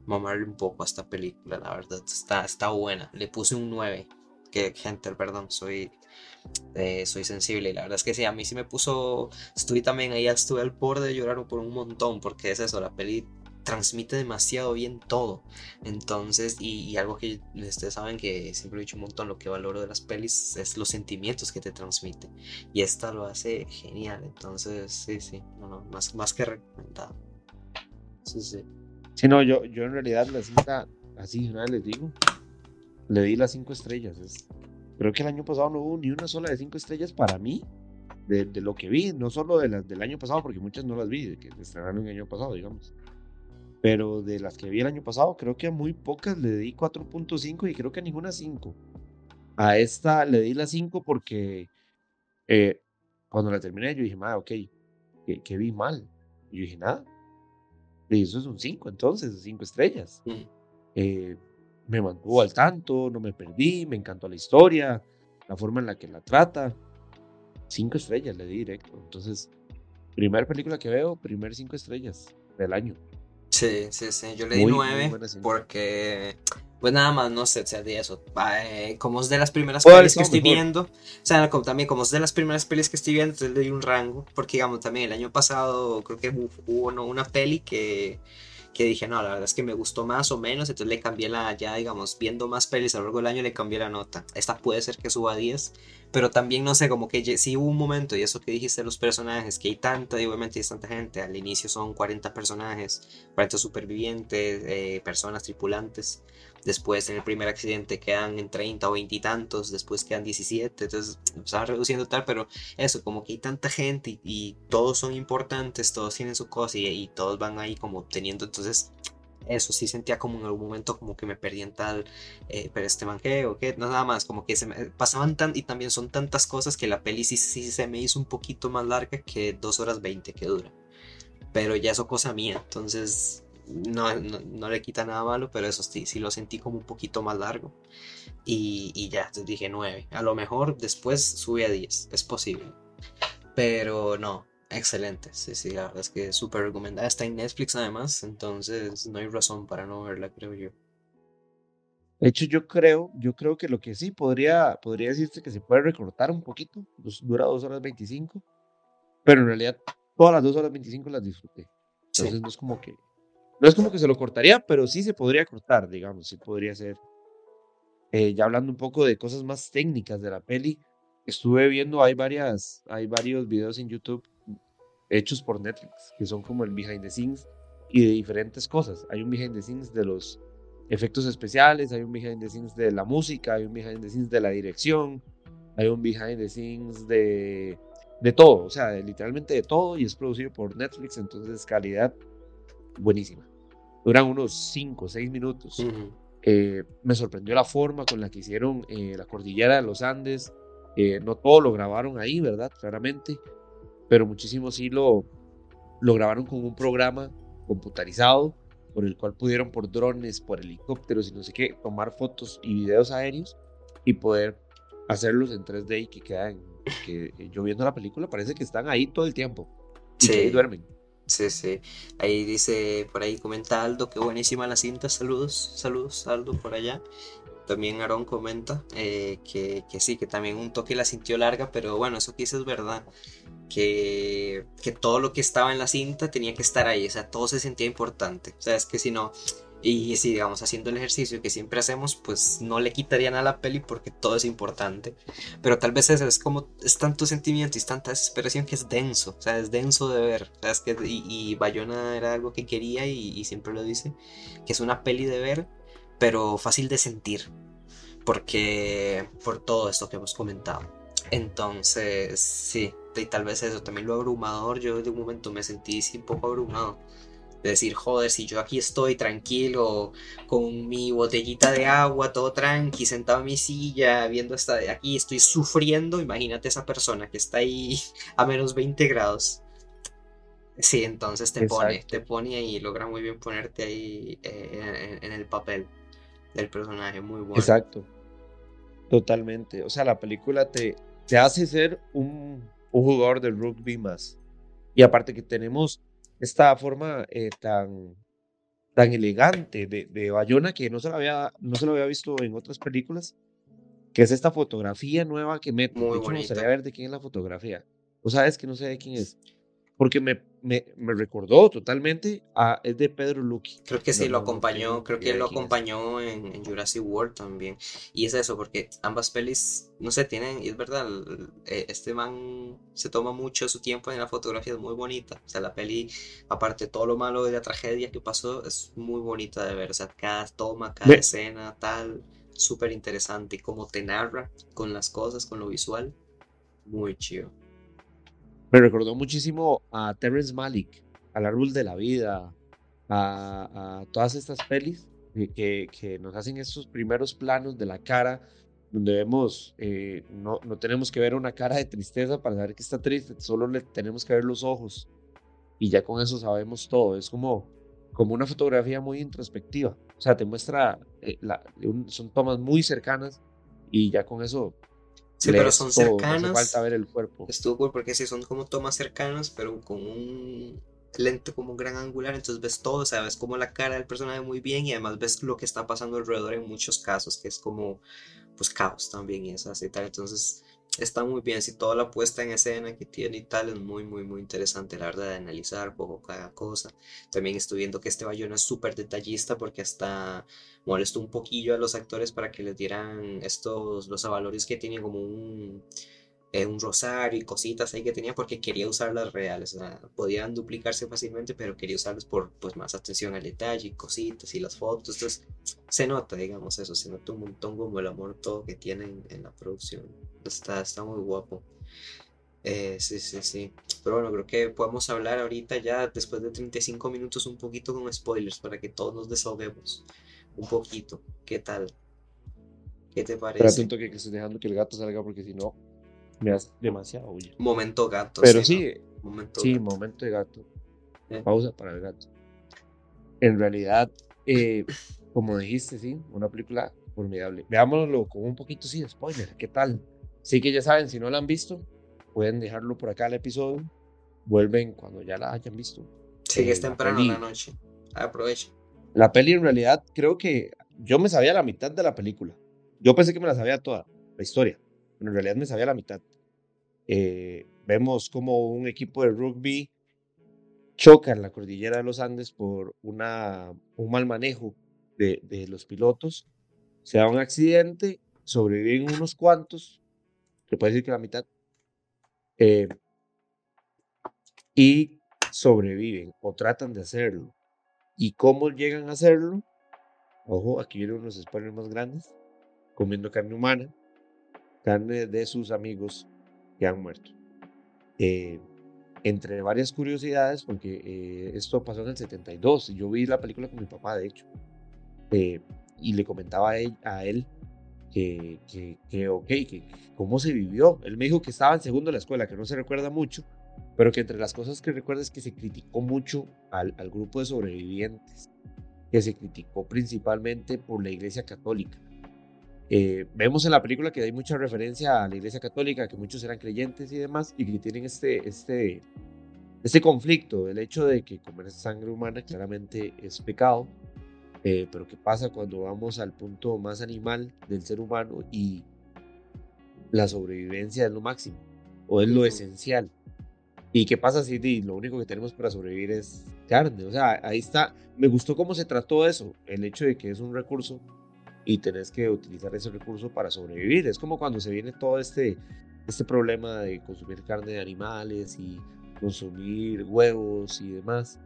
mamarle un poco a esta película, la verdad. Está, está buena. Le puse un 9. Que, gente, perdón, soy, eh, soy sensible. Y la verdad es que sí, a mí sí me puso. Estuve también ahí, estuve al borde de llorar por un montón. Porque es eso, la peli transmite demasiado bien todo. Entonces, y, algo que ustedes saben que siempre he dicho un montón, lo que valoro de las pelis es los sentimientos que te transmite. Y esta lo hace genial. Entonces, sí, sí, más, más que recomendado. Sí, sí. Sí, no, yo, yo en realidad la cinta, así una les digo, le di las cinco estrellas. Es, creo que el año pasado no hubo ni una sola de cinco estrellas para mí. De, de lo que vi, no solo de del año pasado, porque muchas no las vi, que estrenaron el año pasado, digamos. Pero de las que vi el año pasado, creo que a muy pocas le di 4.5 y creo que a ninguna 5. A esta le di la 5 porque eh, cuando la terminé yo dije, madre, ok, que, vi mal. Y yo dije, nada, Y eso es un 5, entonces, 5 estrellas. Mm. Eh, me mantuvo al tanto, no me perdí, me encantó la historia, la forma en la que la trata. 5 estrellas le di directo. Entonces, primer película que veo, primer 5 estrellas del año. Sí, sí, sí. Yo le di Muy, muy 9 buena cinta. porque, pues nada más, no sé, o sea, de eso. Eh, como es de las primeras haber pelis que estoy mejor. viendo, o sea, como, también como es de las primeras pelis que estoy viendo, entonces le di un rango. Porque, digamos, también el año pasado creo que hu- hubo no, una peli que, que dije, no, la verdad es que me gustó más o menos, entonces le cambié la, ya, digamos, viendo más pelis a lo largo del año, le cambié la nota. Esta puede ser que suba a 10, pero también, no sé, como que sí hubo un momento, y eso que dijiste los personajes, que hay tanta, y obviamente hay tanta gente, al inicio son 40 personajes, 40 supervivientes, eh, personas, tripulantes. Después en el primer accidente quedan en 30 o 20 y tantos, después quedan 17, entonces se reduciendo tal, pero eso, como que hay tanta gente y, todos son importantes, todos tienen su cosa y, todos van ahí como obteniendo, entonces eso sí sentía como en algún momento como que me perdí en tal, eh, pero este man qué o qué, no nada más, como que se me pasaban tan y también son tantas cosas que la peli sí, sí se me hizo un poquito más larga que 2 horas 20 que dura. Pero ya eso cosa mía, entonces no, no, no le quita nada malo, pero eso sí, sí lo sentí como un poquito más largo. Y, y ya, entonces dije 9. A lo mejor después sube a 10, es posible. Pero no, excelente. Sí, sí, la verdad es que es súper recomendada. Está en Netflix además, entonces no hay razón para no verla, creo yo. De hecho, yo creo, yo creo que lo que sí podría, podría decirse que se puede recortar un poquito, pues, dura 2 horas 25, pero en realidad todas las 2 horas 25 las disfruté. Sí. Entonces no es como que, no es como que se lo cortaría, pero sí se podría cortar, digamos, sí podría ser. Eh, ya hablando un poco de cosas más técnicas de la peli, estuve viendo, hay varias, hay varios videos en YouTube hechos por Netflix, que son como el behind the scenes y de diferentes cosas. Hay un behind the scenes de los efectos especiales, hay un behind the scenes de la música, hay un behind the scenes de la dirección, hay un behind the scenes de, de todo, o sea, de literalmente de todo y es producido por Netflix, entonces calidad buenísima. Duran unos 5 o 6 minutos. Eh, me sorprendió la forma con la que hicieron eh, la cordillera de los Andes. Eh, no todo lo grabaron ahí, ¿verdad? Claramente. Pero muchísimo sí lo, lo grabaron con un programa computarizado por el cual pudieron por drones, por helicópteros y no sé qué, tomar fotos y videos aéreos y poder hacerlos en 3D y que quedan, que yo viendo la película parece que están ahí todo el tiempo y que ahí Sí. duermen. Sí, sí. Ahí dice, por ahí comenta Aldo, que buenísima la cinta. Saludos, saludos, Aldo, por allá. También Aaron comenta eh, que, que sí, que también un toque la sintió larga, pero bueno, eso que dice es verdad. Que, que todo lo que estaba en la cinta tenía que estar ahí, o sea, todo se sentía importante. O sea, es que si no, y si digamos haciendo el ejercicio que siempre hacemos, pues no le quitarían a la peli porque todo es importante. Pero tal vez eso es como, es tanto sentimiento y es tanta desesperación que es denso, o sea, es denso de ver. O sea, es que, y, y Bayona era algo que quería y, y siempre lo dice, que es una peli de ver, pero fácil de sentir, porque por todo esto que hemos comentado. Entonces, sí, y tal vez eso, también lo abrumador, yo de un momento me sentí un poco abrumado. De decir, joder, si yo aquí estoy tranquilo, con mi botellita de agua, todo tranqui, sentado en mi silla, viendo esta de aquí, estoy sufriendo, imagínate esa persona que está ahí a menos 20 grados. Sí, entonces te pone, Exacto. te pone ahí, logra muy bien ponerte ahí eh, en, en el papel del personaje, muy bueno. Exacto. Totalmente. O sea, la película te, te hace ser un, un jugador del rugby más. Y aparte que tenemos esta forma eh, tan, tan elegante de, de Bayona que no se, lo había, no se lo había visto en otras películas, que es esta fotografía nueva que mete. Muy de hecho, me gustaría ver de quién es la fotografía. O sabes que no sé de quién es. Porque me, me, me recordó totalmente a... Es de Pedro Luqui. Creo que sí, No, lo no acompañó, creo que lo acompañó en, en Jurassic World también. Y es eso, porque ambas pelis, no sé, tienen, y es verdad, eh, este man se toma mucho su tiempo en la fotografía, es muy bonita. O sea, la peli, aparte de todo lo malo de la tragedia que pasó, es muy bonita de ver. O sea, cada toma, cada Ve- escena, tal, súper interesante. Y cómo te narra con las cosas, con lo visual, muy chido. Me recordó muchísimo a Terrence Malick, al Árbol de la Vida, a, a todas estas pelis que, que- nos hacen estos primeros planos de la cara, donde vemos, eh, no, no tenemos que ver una cara de tristeza para saber que está triste, solo le tenemos que ver los ojos y ya con eso sabemos todo. Es como como una fotografía muy introspectiva. O sea, te muestra, eh, la, son tomas muy cercanas y ya con eso... Sí, pero son cercanas. No falta ver el cuerpo. Estuvo cool porque sí, son como tomas cercanas, pero con un lente como un gran angular, entonces ves todo, o sea, ves como la cara del personaje muy bien y además ves lo que está pasando alrededor en muchos casos, que es como, pues, caos también y eso así tal. Entonces, está muy bien. Si toda la puesta en escena que tiene y tal es muy, muy, muy interesante, la verdad, de analizar poco cada cosa. También estoy viendo que este Bayona es súper detallista porque hasta molestó un poquillo a los actores para que les dieran estos, los avalorios que tienen como un eh, un rosario y cositas ahí que tenía porque quería usarlas reales. O sea, podían duplicarse fácilmente, pero quería usarlas por pues, más atención al detalle y cositas y las fotos. Entonces, se nota, digamos, eso, se nota un montón como el amor todo que tienen en la producción. Está, está muy guapo. Eh, sí, sí, sí. Pero bueno, creo que podemos hablar ahorita ya después de 35 minutos un poquito con spoilers para que todos nos desahoguemos un poquito. ¿Qué tal? ¿Qué te parece? Pero atento que, que estoy dejando que el gato salga porque si no me hace demasiado huye. Momento gato. Pero sí, momento sí, momento de gato. Eh. Pausa para el gato. En realidad, eh, como dijiste, sí, una película formidable. Veámoslo con un poquito, sí, de spoiler. ¿Qué tal? Sí que ya saben, si no la han visto, pueden dejarlo por acá el episodio. Vuelven cuando ya la hayan visto. Sí, que es eh, temprano en la noche. Aprovechen. La peli en realidad creo que yo me sabía la mitad de la película. Yo pensé que me la sabía toda, la historia. Pero en realidad me sabía la mitad. Eh, vemos como un equipo de rugby choca en la cordillera de los Andes por una, un mal manejo de, de los pilotos. Se da un accidente, sobreviven unos cuantos, se puede decir que la mitad, eh, y sobreviven o tratan de hacerlo. ¿Y cómo llegan a hacerlo? Ojo, aquí vienen unos spoilers más grandes, comiendo carne humana, de sus amigos que han muerto. Eh, entre varias curiosidades, porque eh, esto pasó en el 72, yo vi la película con mi papá, de hecho, eh, y le comentaba a él, que, que, ok, que cómo se vivió. Él me dijo que estaba en segundo de la escuela, que no se recuerda mucho, pero que entre las cosas que recuerda es que se criticó mucho al grupo de sobrevivientes, que se criticó principalmente por la Iglesia Católica eh, vemos en la película que hay mucha referencia a la Iglesia Católica, que muchos eran creyentes y demás, y que tienen este, este, este conflicto, el hecho de que comer sangre humana claramente es pecado, eh, pero ¿qué pasa cuando vamos al punto más animal del ser humano y la sobrevivencia es lo máximo o es lo esencial? ¿Y qué pasa si lo único que tenemos para sobrevivir es carne? O sea, ahí está, me gustó cómo se trató eso, el hecho de que es un recurso y tenés que utilizar ese recurso para sobrevivir. Es como cuando se viene todo este, este problema de consumir carne de animales y consumir huevos y demás.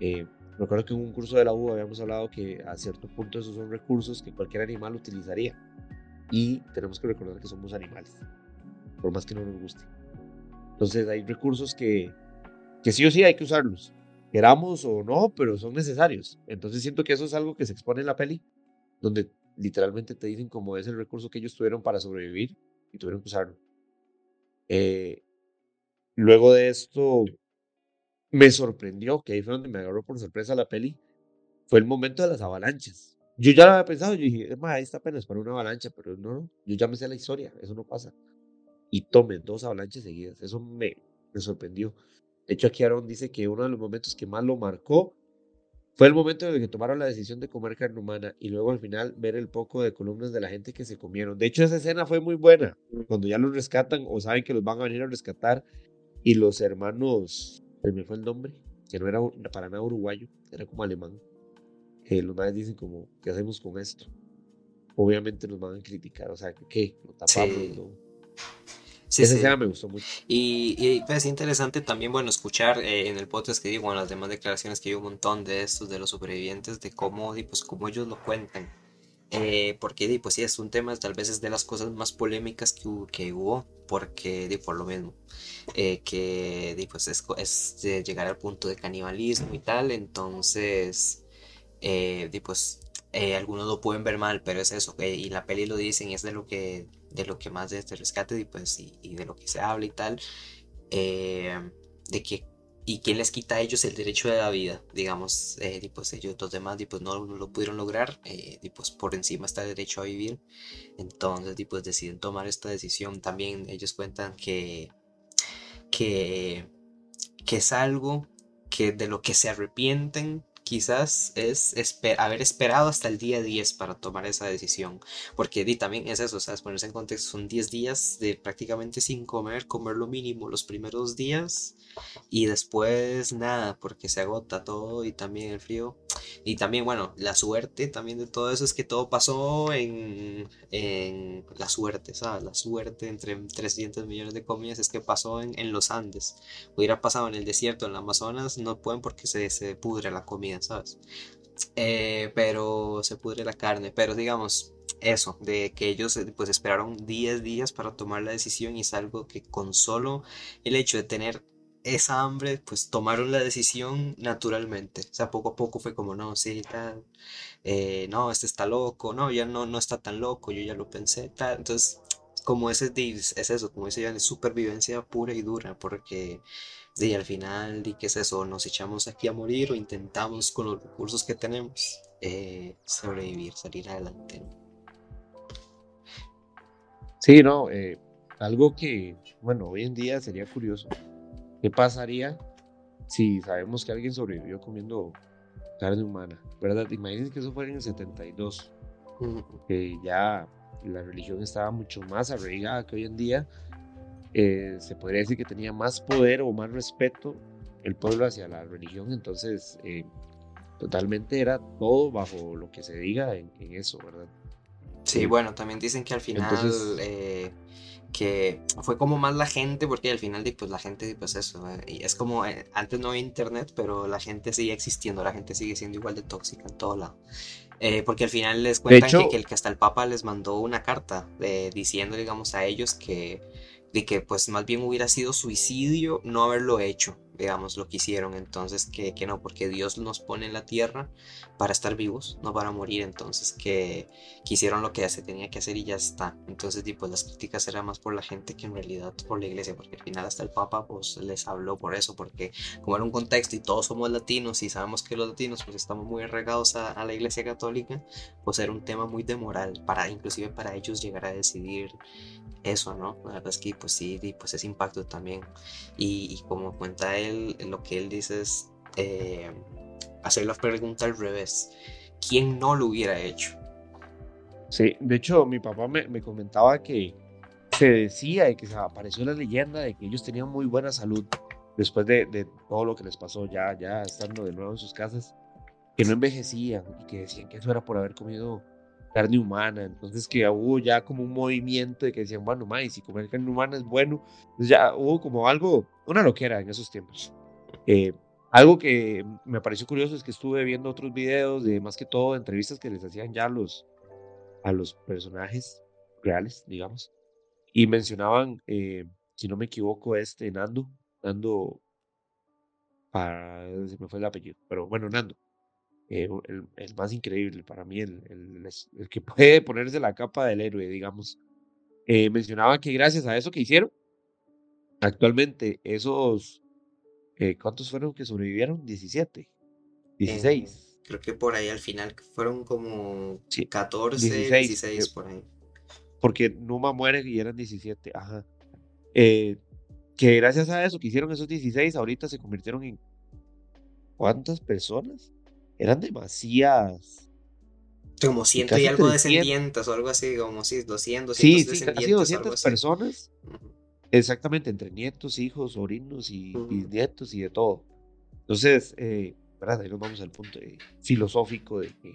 Eh, recuerdo que en un curso de la U habíamos hablado que a cierto punto esos son recursos que cualquier animal utilizaría. Y tenemos que recordar que somos animales, por más que no nos guste. Entonces hay recursos que, que sí o sí hay que usarlos, queramos o no, pero son necesarios. Entonces siento que eso es algo que se expone en la peli, donde literalmente te dicen cómo es el recurso que ellos tuvieron para sobrevivir y tuvieron que usarlo. Eh, luego de esto, me sorprendió, que ahí fue donde me agarró por sorpresa la peli, fue el momento de las avalanchas. Yo ya lo había pensado, yo dije, ahí está apenas para una avalancha, pero no, yo ya me sé la historia, eso no pasa. Y tomen dos avalanchas seguidas, eso me, me sorprendió. De hecho, aquí Aaron dice que uno de los momentos que más lo marcó fue el momento en el que tomaron la decisión de comer carne humana y luego al final ver el poco de columnas de la gente que se comieron. De hecho, esa escena fue muy buena. Cuando ya los rescatan o saben que los van a venir a rescatar y los hermanos, me fue el nombre, que no era para nada uruguayo, era como alemán. Eh, los madres dicen como, ¿qué hacemos con esto? Obviamente nos van a criticar, o sea, ¿qué? Lo tapamos, Sí, Esa escena me gustó mucho. Y, y es pues, interesante también, bueno, escuchar eh, en el podcast que digo, en las demás declaraciones que hay un montón de estos, de los supervivientes, de cómo, pues, cómo ellos lo cuentan. Eh, porque, pues sí, es un tema, tal vez es de las cosas más polémicas que, que hubo, porque, di, por lo mismo, eh, que, pues es, es llegar al punto de canibalismo y tal, entonces, di, pues eh, algunos lo pueden ver mal, pero es eso, y la peli lo dicen, y es de lo que, de lo que más de este rescate y, pues, y, de lo que se habla y tal, eh, de que ¿Y quién les quita a ellos el derecho de la vida? Digamos, eh, pues ellos los demás pues no, lo pudieron lograr, eh, pues por encima está el derecho a vivir. Entonces pues deciden tomar esta decisión. También ellos cuentan que, que, que es algo que de lo que se arrepienten quizás es haber esperado hasta el día 10 para tomar esa decisión. Porque di, también es eso, ¿sabes? Ponerse en contexto, son 10 días de prácticamente sin comer, comer lo mínimo los primeros días y después nada, porque se agota todo y también el frío. Y también, bueno, la suerte también de todo eso es que todo pasó en, en la suerte, ¿sabes? La suerte entre 300 millones de comillas es que pasó en, en los Andes. Hubiera pasado en el desierto, en el Amazonas, no pueden porque se, se pudre la comida, ¿sabes? Eh, pero se pudre la carne, pero digamos, eso, de que ellos pues esperaron 10 días para tomar la decisión y es algo que con solo el hecho de tener esa hambre, pues tomaron la decisión naturalmente. O sea, poco a poco fue como, no, sí, tal, eh, no, este está loco, no, ya no, no está tan loco, yo ya lo pensé, tal. Entonces, como ese es eso, como dice es supervivencia pura y dura, porque y al final, ¿y qué es eso? Nos echamos aquí a morir o intentamos con los recursos que tenemos eh, sobrevivir, salir adelante. Sí, no, eh, algo que, bueno, hoy en día sería curioso ¿Qué pasaría si sabemos que alguien sobrevivió comiendo carne humana? ¿Verdad? Imagínense que eso fuera en el 72, que ya la religión estaba mucho más arraigada que hoy en día. Eh, se podría decir que tenía más poder o más respeto el pueblo hacia la religión, entonces eh, totalmente era todo bajo lo que se diga en, eso, ¿verdad? Sí, bueno, también dicen que al final eh, que fue como más la gente, porque al final, pues la gente, pues eso, y es como, eh, antes no había internet, pero la gente sigue existiendo, la gente sigue siendo igual de tóxica en todo lado. Eh, porque al final les cuentan que, el que hasta el Papa les mandó una carta eh, diciendo, digamos, a ellos que, de que pues más bien hubiera sido suicidio no haberlo hecho digamos, lo que hicieron. Entonces, que, que, no, porque Dios nos pone en la tierra para estar vivos, no para morir. Entonces, que, que hicieron lo que se tenía que hacer y ya está. Entonces, pues las críticas eran más por la gente que en realidad por la iglesia, porque al final hasta el Papa pues les habló por eso, porque como era un contexto y todos somos latinos y sabemos que los latinos pues estamos muy arraigados a, a la iglesia católica, pues era un tema muy de moral, para, inclusive para ellos llegar a decidir eso, ¿no? La verdad es que pues sí, pues ese impacto también. Y, como cuenta él, lo que él dice es eh, hacer la pregunta al revés. ¿Quién no lo hubiera hecho? Sí, de hecho mi papá me, comentaba que se decía y que se apareció la leyenda de que ellos tenían muy buena salud después de, de, todo lo que les pasó ya, ya estando de nuevo en sus casas, que no envejecían y que decían que eso era por haber comido carne humana. Entonces que hubo ya como un movimiento de que decían, bueno, más, si comer carne humana es bueno. Entonces ya hubo como algo, una loquera en esos tiempos. Eh, algo que me pareció curioso es que estuve viendo otros videos de más que todo entrevistas que les hacían ya a los, a los personajes reales, digamos. Y mencionaban, eh, si no me equivoco, este Nando, Nando, para, se me fue el apellido, pero bueno, Nando. Eh, el, más increíble para mí, el, el, que puede ponerse la capa del héroe, digamos. Eh, mencionaba que gracias a eso que hicieron, actualmente esos, eh, ¿cuántos fueron que sobrevivieron? 17, 16. creo que por ahí al final fueron como 14, 16, por ahí. Porque Numa muere y eran 17, ajá. que gracias a eso que hicieron esos 16, ahorita se convirtieron en ¿cuántas personas? Eran demasiadas. Como ciento y algo descendientes o algo así, como si 200, 200 sí, sí, casi 200 personas. Exactamente, entre nietos, hijos, sobrinos y bisnietos y de todo. Entonces, eh, ¿verdad? Ahí nos vamos al punto filosófico de que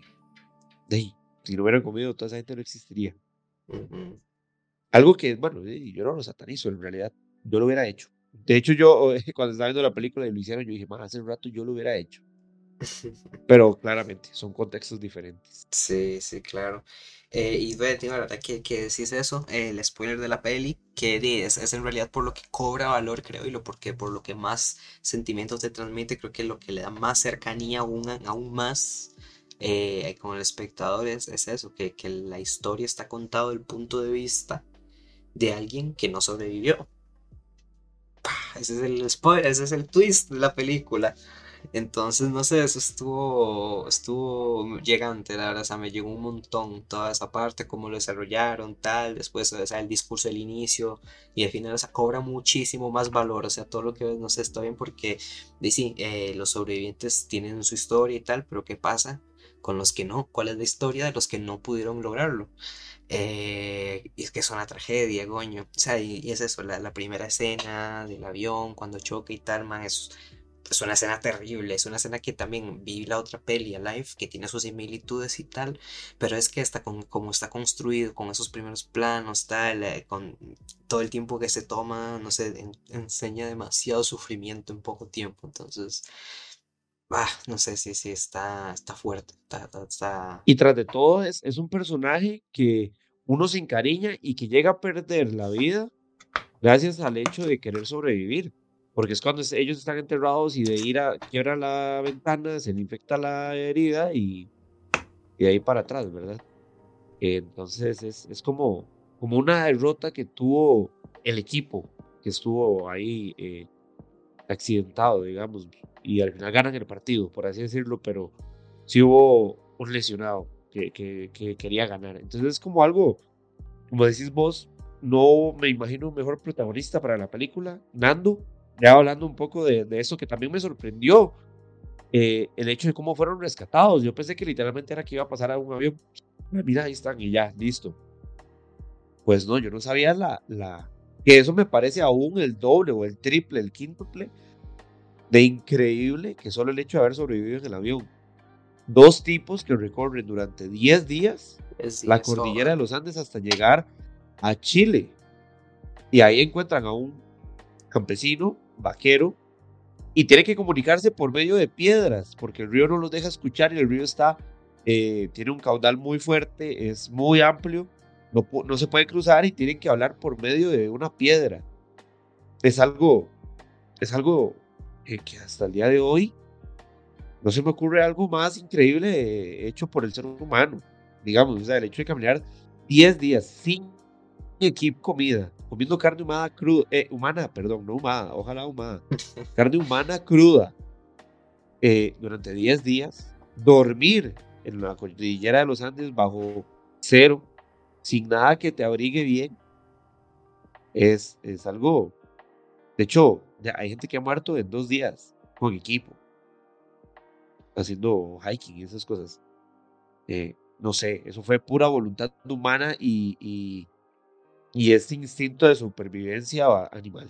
de, si no hubieran comido, toda esa gente no existiría. Algo que, bueno, yo no lo satanizo, en realidad, yo lo hubiera hecho. De hecho, yo cuando estaba viendo la película y lo hicieron, yo dije, más hace un rato yo lo hubiera hecho. Pero claramente son contextos diferentes. Sí, sí, claro. Eh, y la verdad que, que decís eso, el spoiler de la peli, que es, es, en realidad por lo que cobra valor, creo, y lo porque por lo que más sentimientos te transmite, creo que lo que le da más cercanía aún, aún más eh, con el espectador es, es eso, que, que, la historia está contada del punto de vista de alguien que no sobrevivió. ese es el spoiler, ese es el twist de la película. Entonces, no sé, eso estuvo, estuvo llegante, la verdad, o sea, me llegó un montón toda esa parte, cómo lo desarrollaron, tal, después, o sea, el discurso del inicio, y al final, o sea, cobra muchísimo más valor, o sea, todo lo que no sé, está bien porque, sí, eh, los sobrevivientes tienen su historia y tal, pero ¿qué pasa con los que no? ¿Cuál es la historia de los que no pudieron lograrlo? Eh, y es que es una tragedia, goño. O sea, y, es eso, la, la, primera escena del avión, cuando choca y tal, man, es es una escena terrible, es una escena que también vi la otra peli, Alive, que tiene sus similitudes y tal, pero es que está con, como está construido, con esos primeros planos, tal, eh, con todo el tiempo que se toma, no sé, enseña demasiado sufrimiento en poco tiempo, entonces, ah, no sé si sí, está, está fuerte, está, Y tras de todo es un personaje que uno se encariña y que llega a perder la vida gracias al hecho de querer sobrevivir porque es cuando ellos están enterrados y de ir a quiebra la ventana, se le infecta la herida y, y de ahí para atrás, ¿verdad? Entonces es, es como, como una derrota que tuvo el equipo que estuvo ahí eh, accidentado, digamos, y al final ganan el partido, por así decirlo, pero sí hubo un lesionado que, que, que quería ganar. Entonces es como algo, como decís vos, no me imagino un mejor protagonista para la película, Nando, ya hablando un poco de, de eso que también me sorprendió, eh, el hecho de cómo fueron rescatados. Yo pensé que literalmente era que iba a pasar a un avión. Ah, mira, ahí están y ya, listo. Pues no, yo no sabía la, la, que eso me parece aún el doble o el triple, el quíntuple de increíble que solo el hecho de haber sobrevivido en el avión. Dos tipos que recorren durante 10 días la cordillera de los Andes hasta llegar a Chile. Y ahí encuentran a un campesino vaquero, y tiene que comunicarse por medio de piedras, porque el río no los deja escuchar y el río está, eh, tiene un caudal muy fuerte, es muy amplio, no, no se puede cruzar y tienen que hablar por medio de una piedra. Es algo, es algo eh, que hasta el día de hoy no se me ocurre algo más increíble eh, hecho por el ser humano. Digamos, o sea, el hecho de caminar 10 días sin equipo comida, comiendo carne humana cruda, eh, humana, perdón, no humana, ojalá humana, carne humana cruda eh, durante 10 días, dormir en la cordillera de los Andes bajo cero, sin nada que te abrigue bien, es, es algo, de hecho, hay gente que ha muerto en dos días con equipo, haciendo hiking y esas cosas. Eh, no sé, eso fue pura voluntad humana y este instinto de supervivencia animal.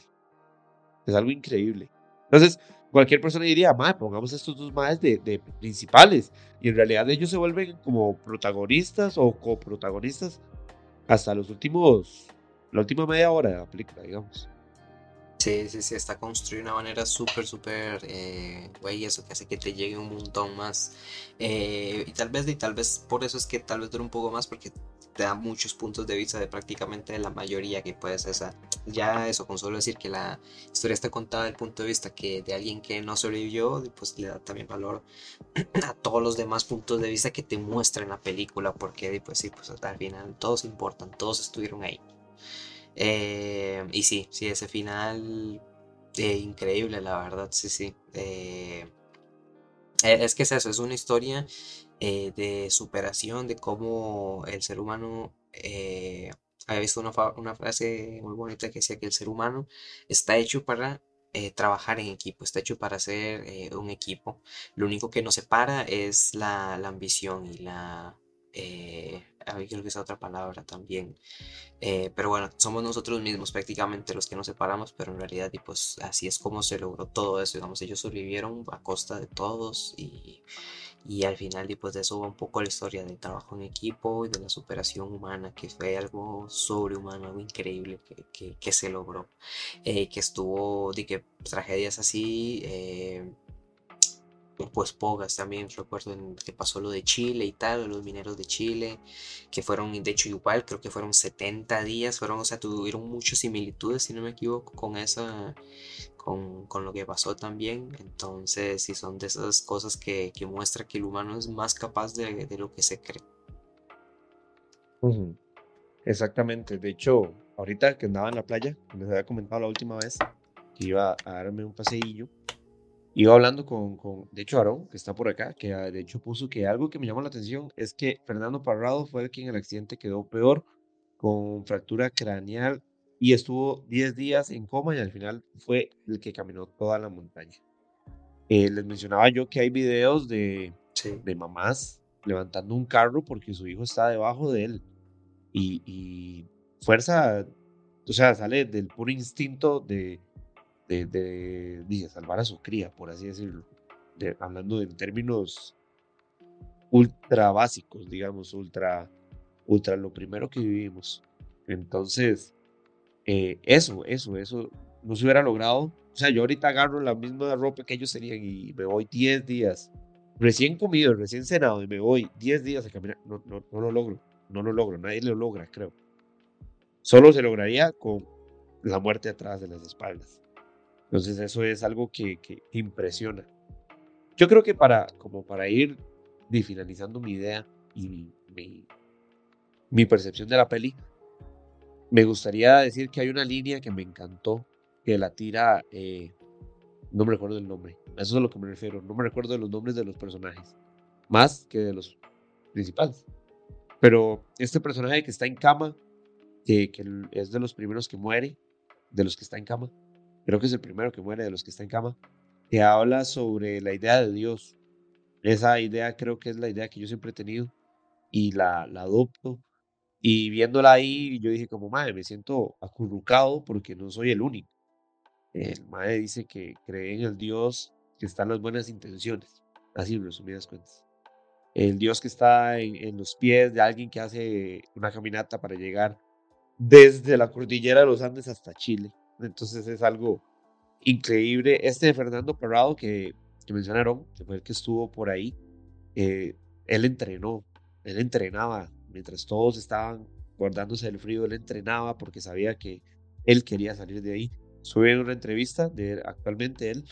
Es algo increíble. Entonces, cualquier persona diría, madre, pongamos estos dos madres de, de, principales. Y en realidad ellos se vuelven como protagonistas o coprotagonistas hasta los últimos, la última media hora de la película, digamos. Sí, sí, sí, está construido de una manera súper, súper, eh, güey, eso que hace que te llegue un montón más. Eh, y tal vez, y tal vez por eso es que tal vez dure un poco más, porque te da muchos puntos de vista de prácticamente la mayoría que puedes esa ya eso con solo decir que la historia está contada del punto de vista que de alguien que no sobrevivió pues le da también valor a todos los demás puntos de vista que te muestran la película porque pues sí pues al final todos importan todos estuvieron ahí. Eh, y sí sí ese final eh, increíble la verdad sí sí eh, es que es eso es una historia eh, de superación, de cómo el ser humano, eh, había visto una, una, frase muy bonita que decía que el ser humano está hecho para eh, trabajar en equipo, está hecho para ser un equipo. Lo único que nos separa es la, la ambición y la... creo que es otra palabra también. pero bueno, somos nosotros mismos prácticamente los que nos separamos, pero en realidad y pues así es como se logró todo eso. Digamos, ellos sobrevivieron a costa de todos y y al final después de eso va un poco la historia del trabajo en equipo y de la superación humana, que fue algo sobrehumano, algo increíble que, que, se logró. Eh, que estuvo, de que tragedias así, eh, pues pocas también, recuerdo que pasó lo de Chile y tal, los mineros de Chile, que fueron, de hecho igual, creo que fueron 70 días, fueron, o sea, tuvieron muchas similitudes, si no me equivoco, con esa con, lo que pasó también. Entonces, si son de esas cosas que, que muestra que el humano es más capaz de, de lo que se cree. Exactamente. De hecho, ahorita que andaba en la playa, les había comentado la última vez, que iba a darme un paseillo. Iba hablando con, con, de hecho, Aarón, que está por acá, que ah, de hecho puso que algo que me llamó la atención es que Fernando Parrado fue el que en el accidente quedó peor, con fractura craneal y estuvo 10 días en coma y al final fue el que caminó toda la montaña. Eh, les mencionaba yo que hay videos de, de mamás levantando un carro porque su hijo está debajo de él. Y, y fuerza, o sea, sale del puro instinto de, de, de, salvar a su cría, por así decirlo. hablando en términos ultra básicos, digamos, ultra, ultra lo primero que vivimos. Entonces, eh, eso, eso, eso no se hubiera logrado. O sea, yo ahorita agarro la misma ropa que ellos tenían y me voy 10 días, recién comido, recién cenado, y me voy 10 días a caminar. No, no, no lo logro, no lo logro, nadie lo logra, creo. Solo se lograría con la muerte atrás de las espaldas. Entonces eso es algo que, que impresiona. Yo creo que para, como para ir finalizando mi idea y mi, mi percepción de la peli, me gustaría decir que hay una línea que me encantó, que la tira, eh, no me recuerdo el nombre, eso es a lo que me refiero, no me recuerdo de los nombres de los personajes, más que de los principales. Pero este personaje que está en cama, que, que es de los primeros que muere, de los que está en cama, creo que es el primero que muere de los que está en cama, que habla sobre la idea de Dios. Esa idea creo que es la idea que yo siempre he tenido y la, la adopto y viéndola ahí, yo dije como, madre, me siento acurrucado porque no soy el único. El madre dice que cree en el Dios que está en las buenas intenciones, así resumidas cuentas. El Dios que está en, los pies de alguien que hace una caminata para llegar desde la cordillera de los Andes hasta Chile. Entonces es algo increíble. Este de Fernando Perrado que, que mencionaron, que fue el que estuvo por ahí, eh, él entrenó, él entrenaba mientras todos estaban guardándose del frío, él entrenaba porque sabía que él quería salir de ahí. Sube en una entrevista de actualmente él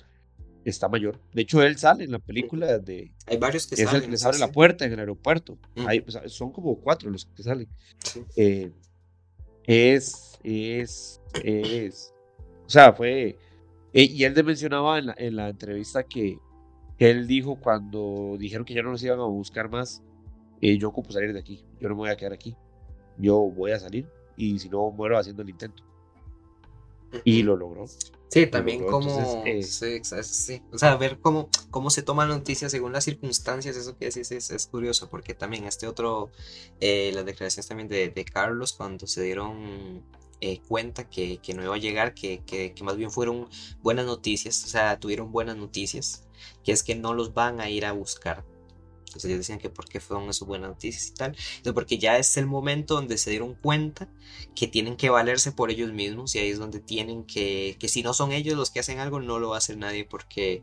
está mayor. De hecho, él sale en la película de... Hay varios que es salen. el que les abre la puerta en el aeropuerto. son como cuatro los que salen. Eh, es, es, es... O sea, fue... Eh, y él mencionaba en la, en la entrevista que, que, él dijo cuando dijeron que ya no los iban a buscar más, eh, yo ocupo salir de aquí, yo no me voy a quedar aquí, yo voy a salir y si no muero haciendo el intento. Y lo logró. Sí, también como... Eh, sí, sí, O sea, ver cómo, cómo se toman noticias según las circunstancias, eso que decís es, es curioso, porque también este otro, eh, las declaraciones también de, de, Carlos cuando se dieron cuenta que, que, no iba a llegar, que, que, que, más bien fueron buenas noticias, o sea, tuvieron buenas noticias, que es que no los van a ir a buscar, entonces ellos decían que por qué fueron esas buenas noticias y tal. Entonces porque ya es el momento donde se dieron cuenta que tienen que valerse por ellos mismos y ahí es donde tienen que, que si no son ellos los que hacen algo, no lo va nadie porque...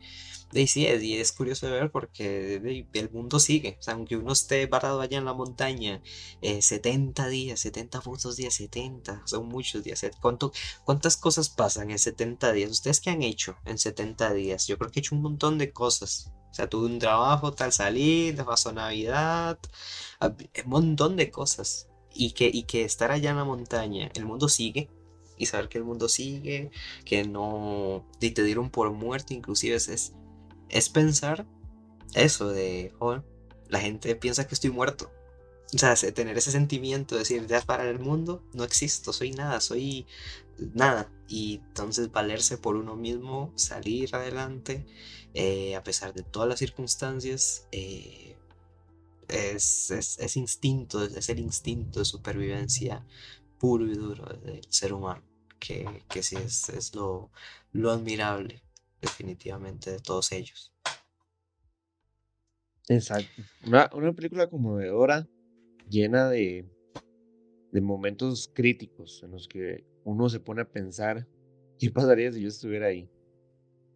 Y sí, es, y es curioso de ver porque el mundo sigue. O sea, aunque uno esté parado allá en la montaña 70 eh, días, 70 puntos días, 70, son muchos días. ¿Cuánto, ¿Cuántas cosas pasan en 70 días? ¿Ustedes qué han hecho en 70 días? Yo creo que he hecho un montón de cosas. O sea, tuve un trabajo, tal salir, pasó Navidad, un montón de cosas. Y que, y que estar allá en la montaña, el mundo sigue, y saber que el mundo sigue, que no y te dieron por muerte, inclusive es, es, pensar eso de, la gente piensa que estoy muerto. O sea, tener ese sentimiento de decir, ya para el mundo no existo, soy nada, soy nada. Y entonces valerse por uno mismo, salir adelante eh, a pesar de todas las circunstancias, eh, es, es, instinto, es el instinto de supervivencia puro y duro del ser humano, que, que sí es, es lo, lo admirable definitivamente de todos ellos. Exacto. Una, una película conmovedora, llena de, de momentos críticos en los que uno se pone a pensar qué pasaría si yo estuviera ahí.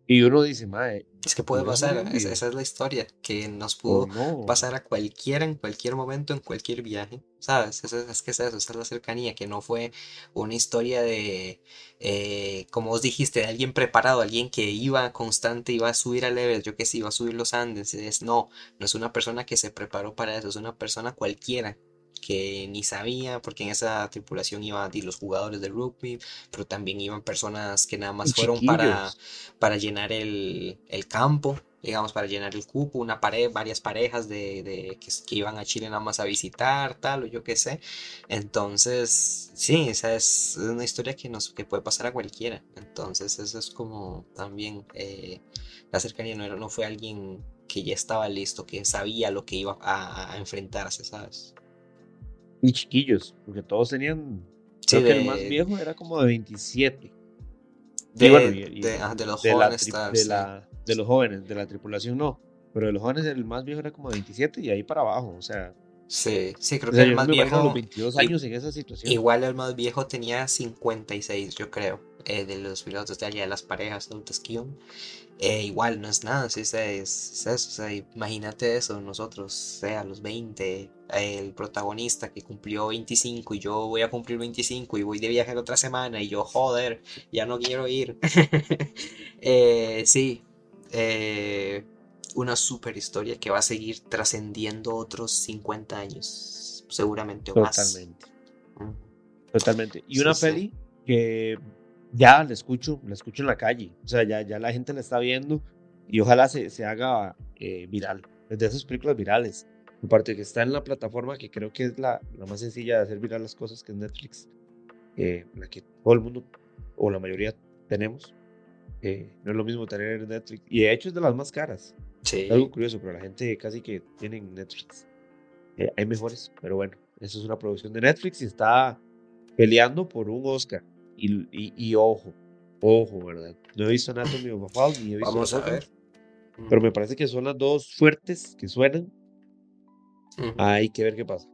Y uno dice, madre. Es que puede pasar, esa, es la historia, que nos pudo pasar a cualquiera en cualquier momento, en cualquier viaje, ¿sabes? es, es que es eso, esa es la cercanía, que no fue una historia de, eh, como os dijiste, de alguien preparado, alguien que iba constante, iba a subir a Everest, yo que sé, iba a subir los Andes, es, no, no es una persona que se preparó para eso, es una persona cualquiera que ni sabía, porque en esa tripulación iban los jugadores de rugby, pero también iban personas que nada más fueron para, para llenar el, el campo digamos, para llenar el cupo, una pared, varias parejas de, de que, iban a Chile nada más a visitar, tal, o yo qué sé. Entonces, sí, esa es una historia que, nos, que puede pasar a cualquiera. Entonces, eso es como también eh, la cercanía, no, no fue alguien que ya estaba listo, que sabía lo que iba a, enfrentarse, ¿sabes? Y chiquillos, porque todos tenían... Creo que el más viejo era como de 27. De, de, los jóvenes. de, la, de los jóvenes, de la tripulación no. Pero de los jóvenes el más viejo era como 27 y ahí para abajo, o sea. Sí, sí, creo que el más viejo. Los 22 años en esa situación. Igual el más viejo tenía 56, yo creo, eh, de los pilotos de allá, de las parejas adultas que eh, igual no es nada, sí, es, es, eso, o sea, imagínate eso, nosotros, sea, los 20, el protagonista que cumplió 25 y yo voy a cumplir 25 y voy de viaje la otra semana y yo, joder, ya no quiero ir. eh, sí, eh, una super historia que va a seguir trascendiendo otros 50 años, seguramente o más. Totalmente. Totalmente. Y una peli que ya la escucho, la escucho en la calle. O sea, ya, ya la gente la está viendo y ojalá se, se haga eh, viral. Es de esas películas virales. Aparte que está en la plataforma que creo que es la, la más sencilla de hacer viral las cosas, que es Netflix. Eh, la que todo el mundo, o la mayoría, tenemos. Eh, no es lo mismo tener Netflix. Y de hecho es de las más caras. Sí. algo curioso, pero la gente casi que tiene Netflix. Eh, hay mejores, pero bueno, eso es una producción de Netflix y está peleando por un Oscar. Y, y, ojo, ojo, ¿verdad? No he visto Anatomy of a Fall ni he visto Vamos a ver. Pero me parece que son las dos fuertes que suenan. Hay que ver qué pasa.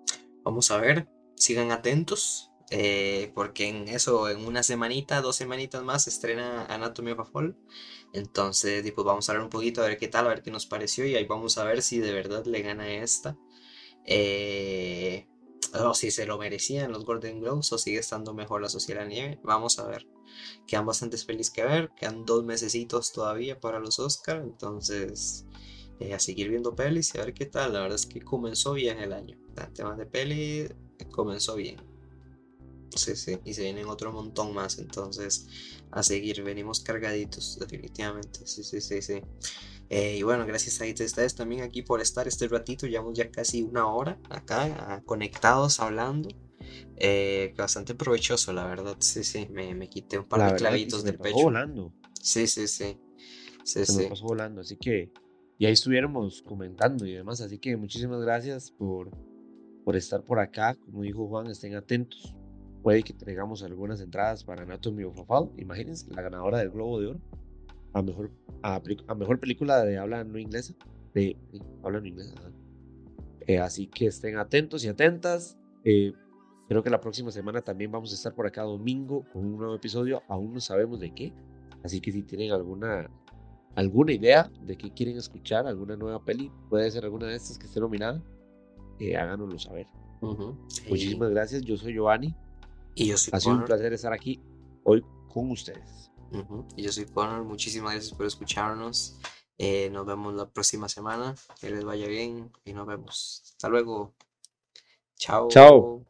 Vamos a ver. Sigan atentos. Eh, porque en eso, en una semanita, dos semanitas más, estrena Anatomy of a Fall. Entonces, pues vamos a hablar un poquito, a ver qué tal, a ver qué nos pareció. Y ahí vamos a ver si de verdad le gana esta. Eh, o si se lo merecían los Golden Globes o sigue estando mejor la Sociedad Nieve. Vamos a ver. Quedan bastantes pelis que ver. Quedan dos mesecitos todavía para los Oscars. Entonces, eh, a seguir viendo pelis y a ver qué tal. La verdad es que comenzó bien el año. En temas de peli, comenzó bien. Sí, sí, y se vienen otro montón más, entonces a seguir, venimos cargaditos, definitivamente, sí, sí, sí, sí. Eh, y bueno, gracias a ustedes también aquí por estar este ratito, llevamos ya casi una hora acá, conectados, hablando. Eh, bastante provechoso, la verdad, sí, sí, me, me quité un par de clavitos del pecho. volando. Sí, sí, sí. sí, se sí. Pasó volando, así que, y ahí estuviéramos comentando y demás, así que muchísimas gracias por, por estar por acá, como dijo Juan, estén atentos puede que traigamos algunas entradas para Anatomy of a Fall. Imagínense, la ganadora del Globo de Oro a mejor, a, mejor película de habla no inglesa. De, habla no inglesa. Eh, así que estén atentos y atentas. Eh, creo que la próxima semana también vamos a estar por acá domingo con un nuevo episodio. Aún no sabemos de qué. Así que si tienen alguna, alguna idea de qué quieren escuchar, alguna nueva peli, puede ser alguna de estas que esté nominada, eh, háganoslo saber. Muchísimas gracias. Yo soy Giovanni. Y yo soy Ha sido un placer estar aquí hoy con ustedes. Y yo soy Connor, muchísimas gracias por escucharnos. Eh, nos vemos la próxima semana. Que les vaya bien y nos vemos. Hasta luego. Chao. Chao.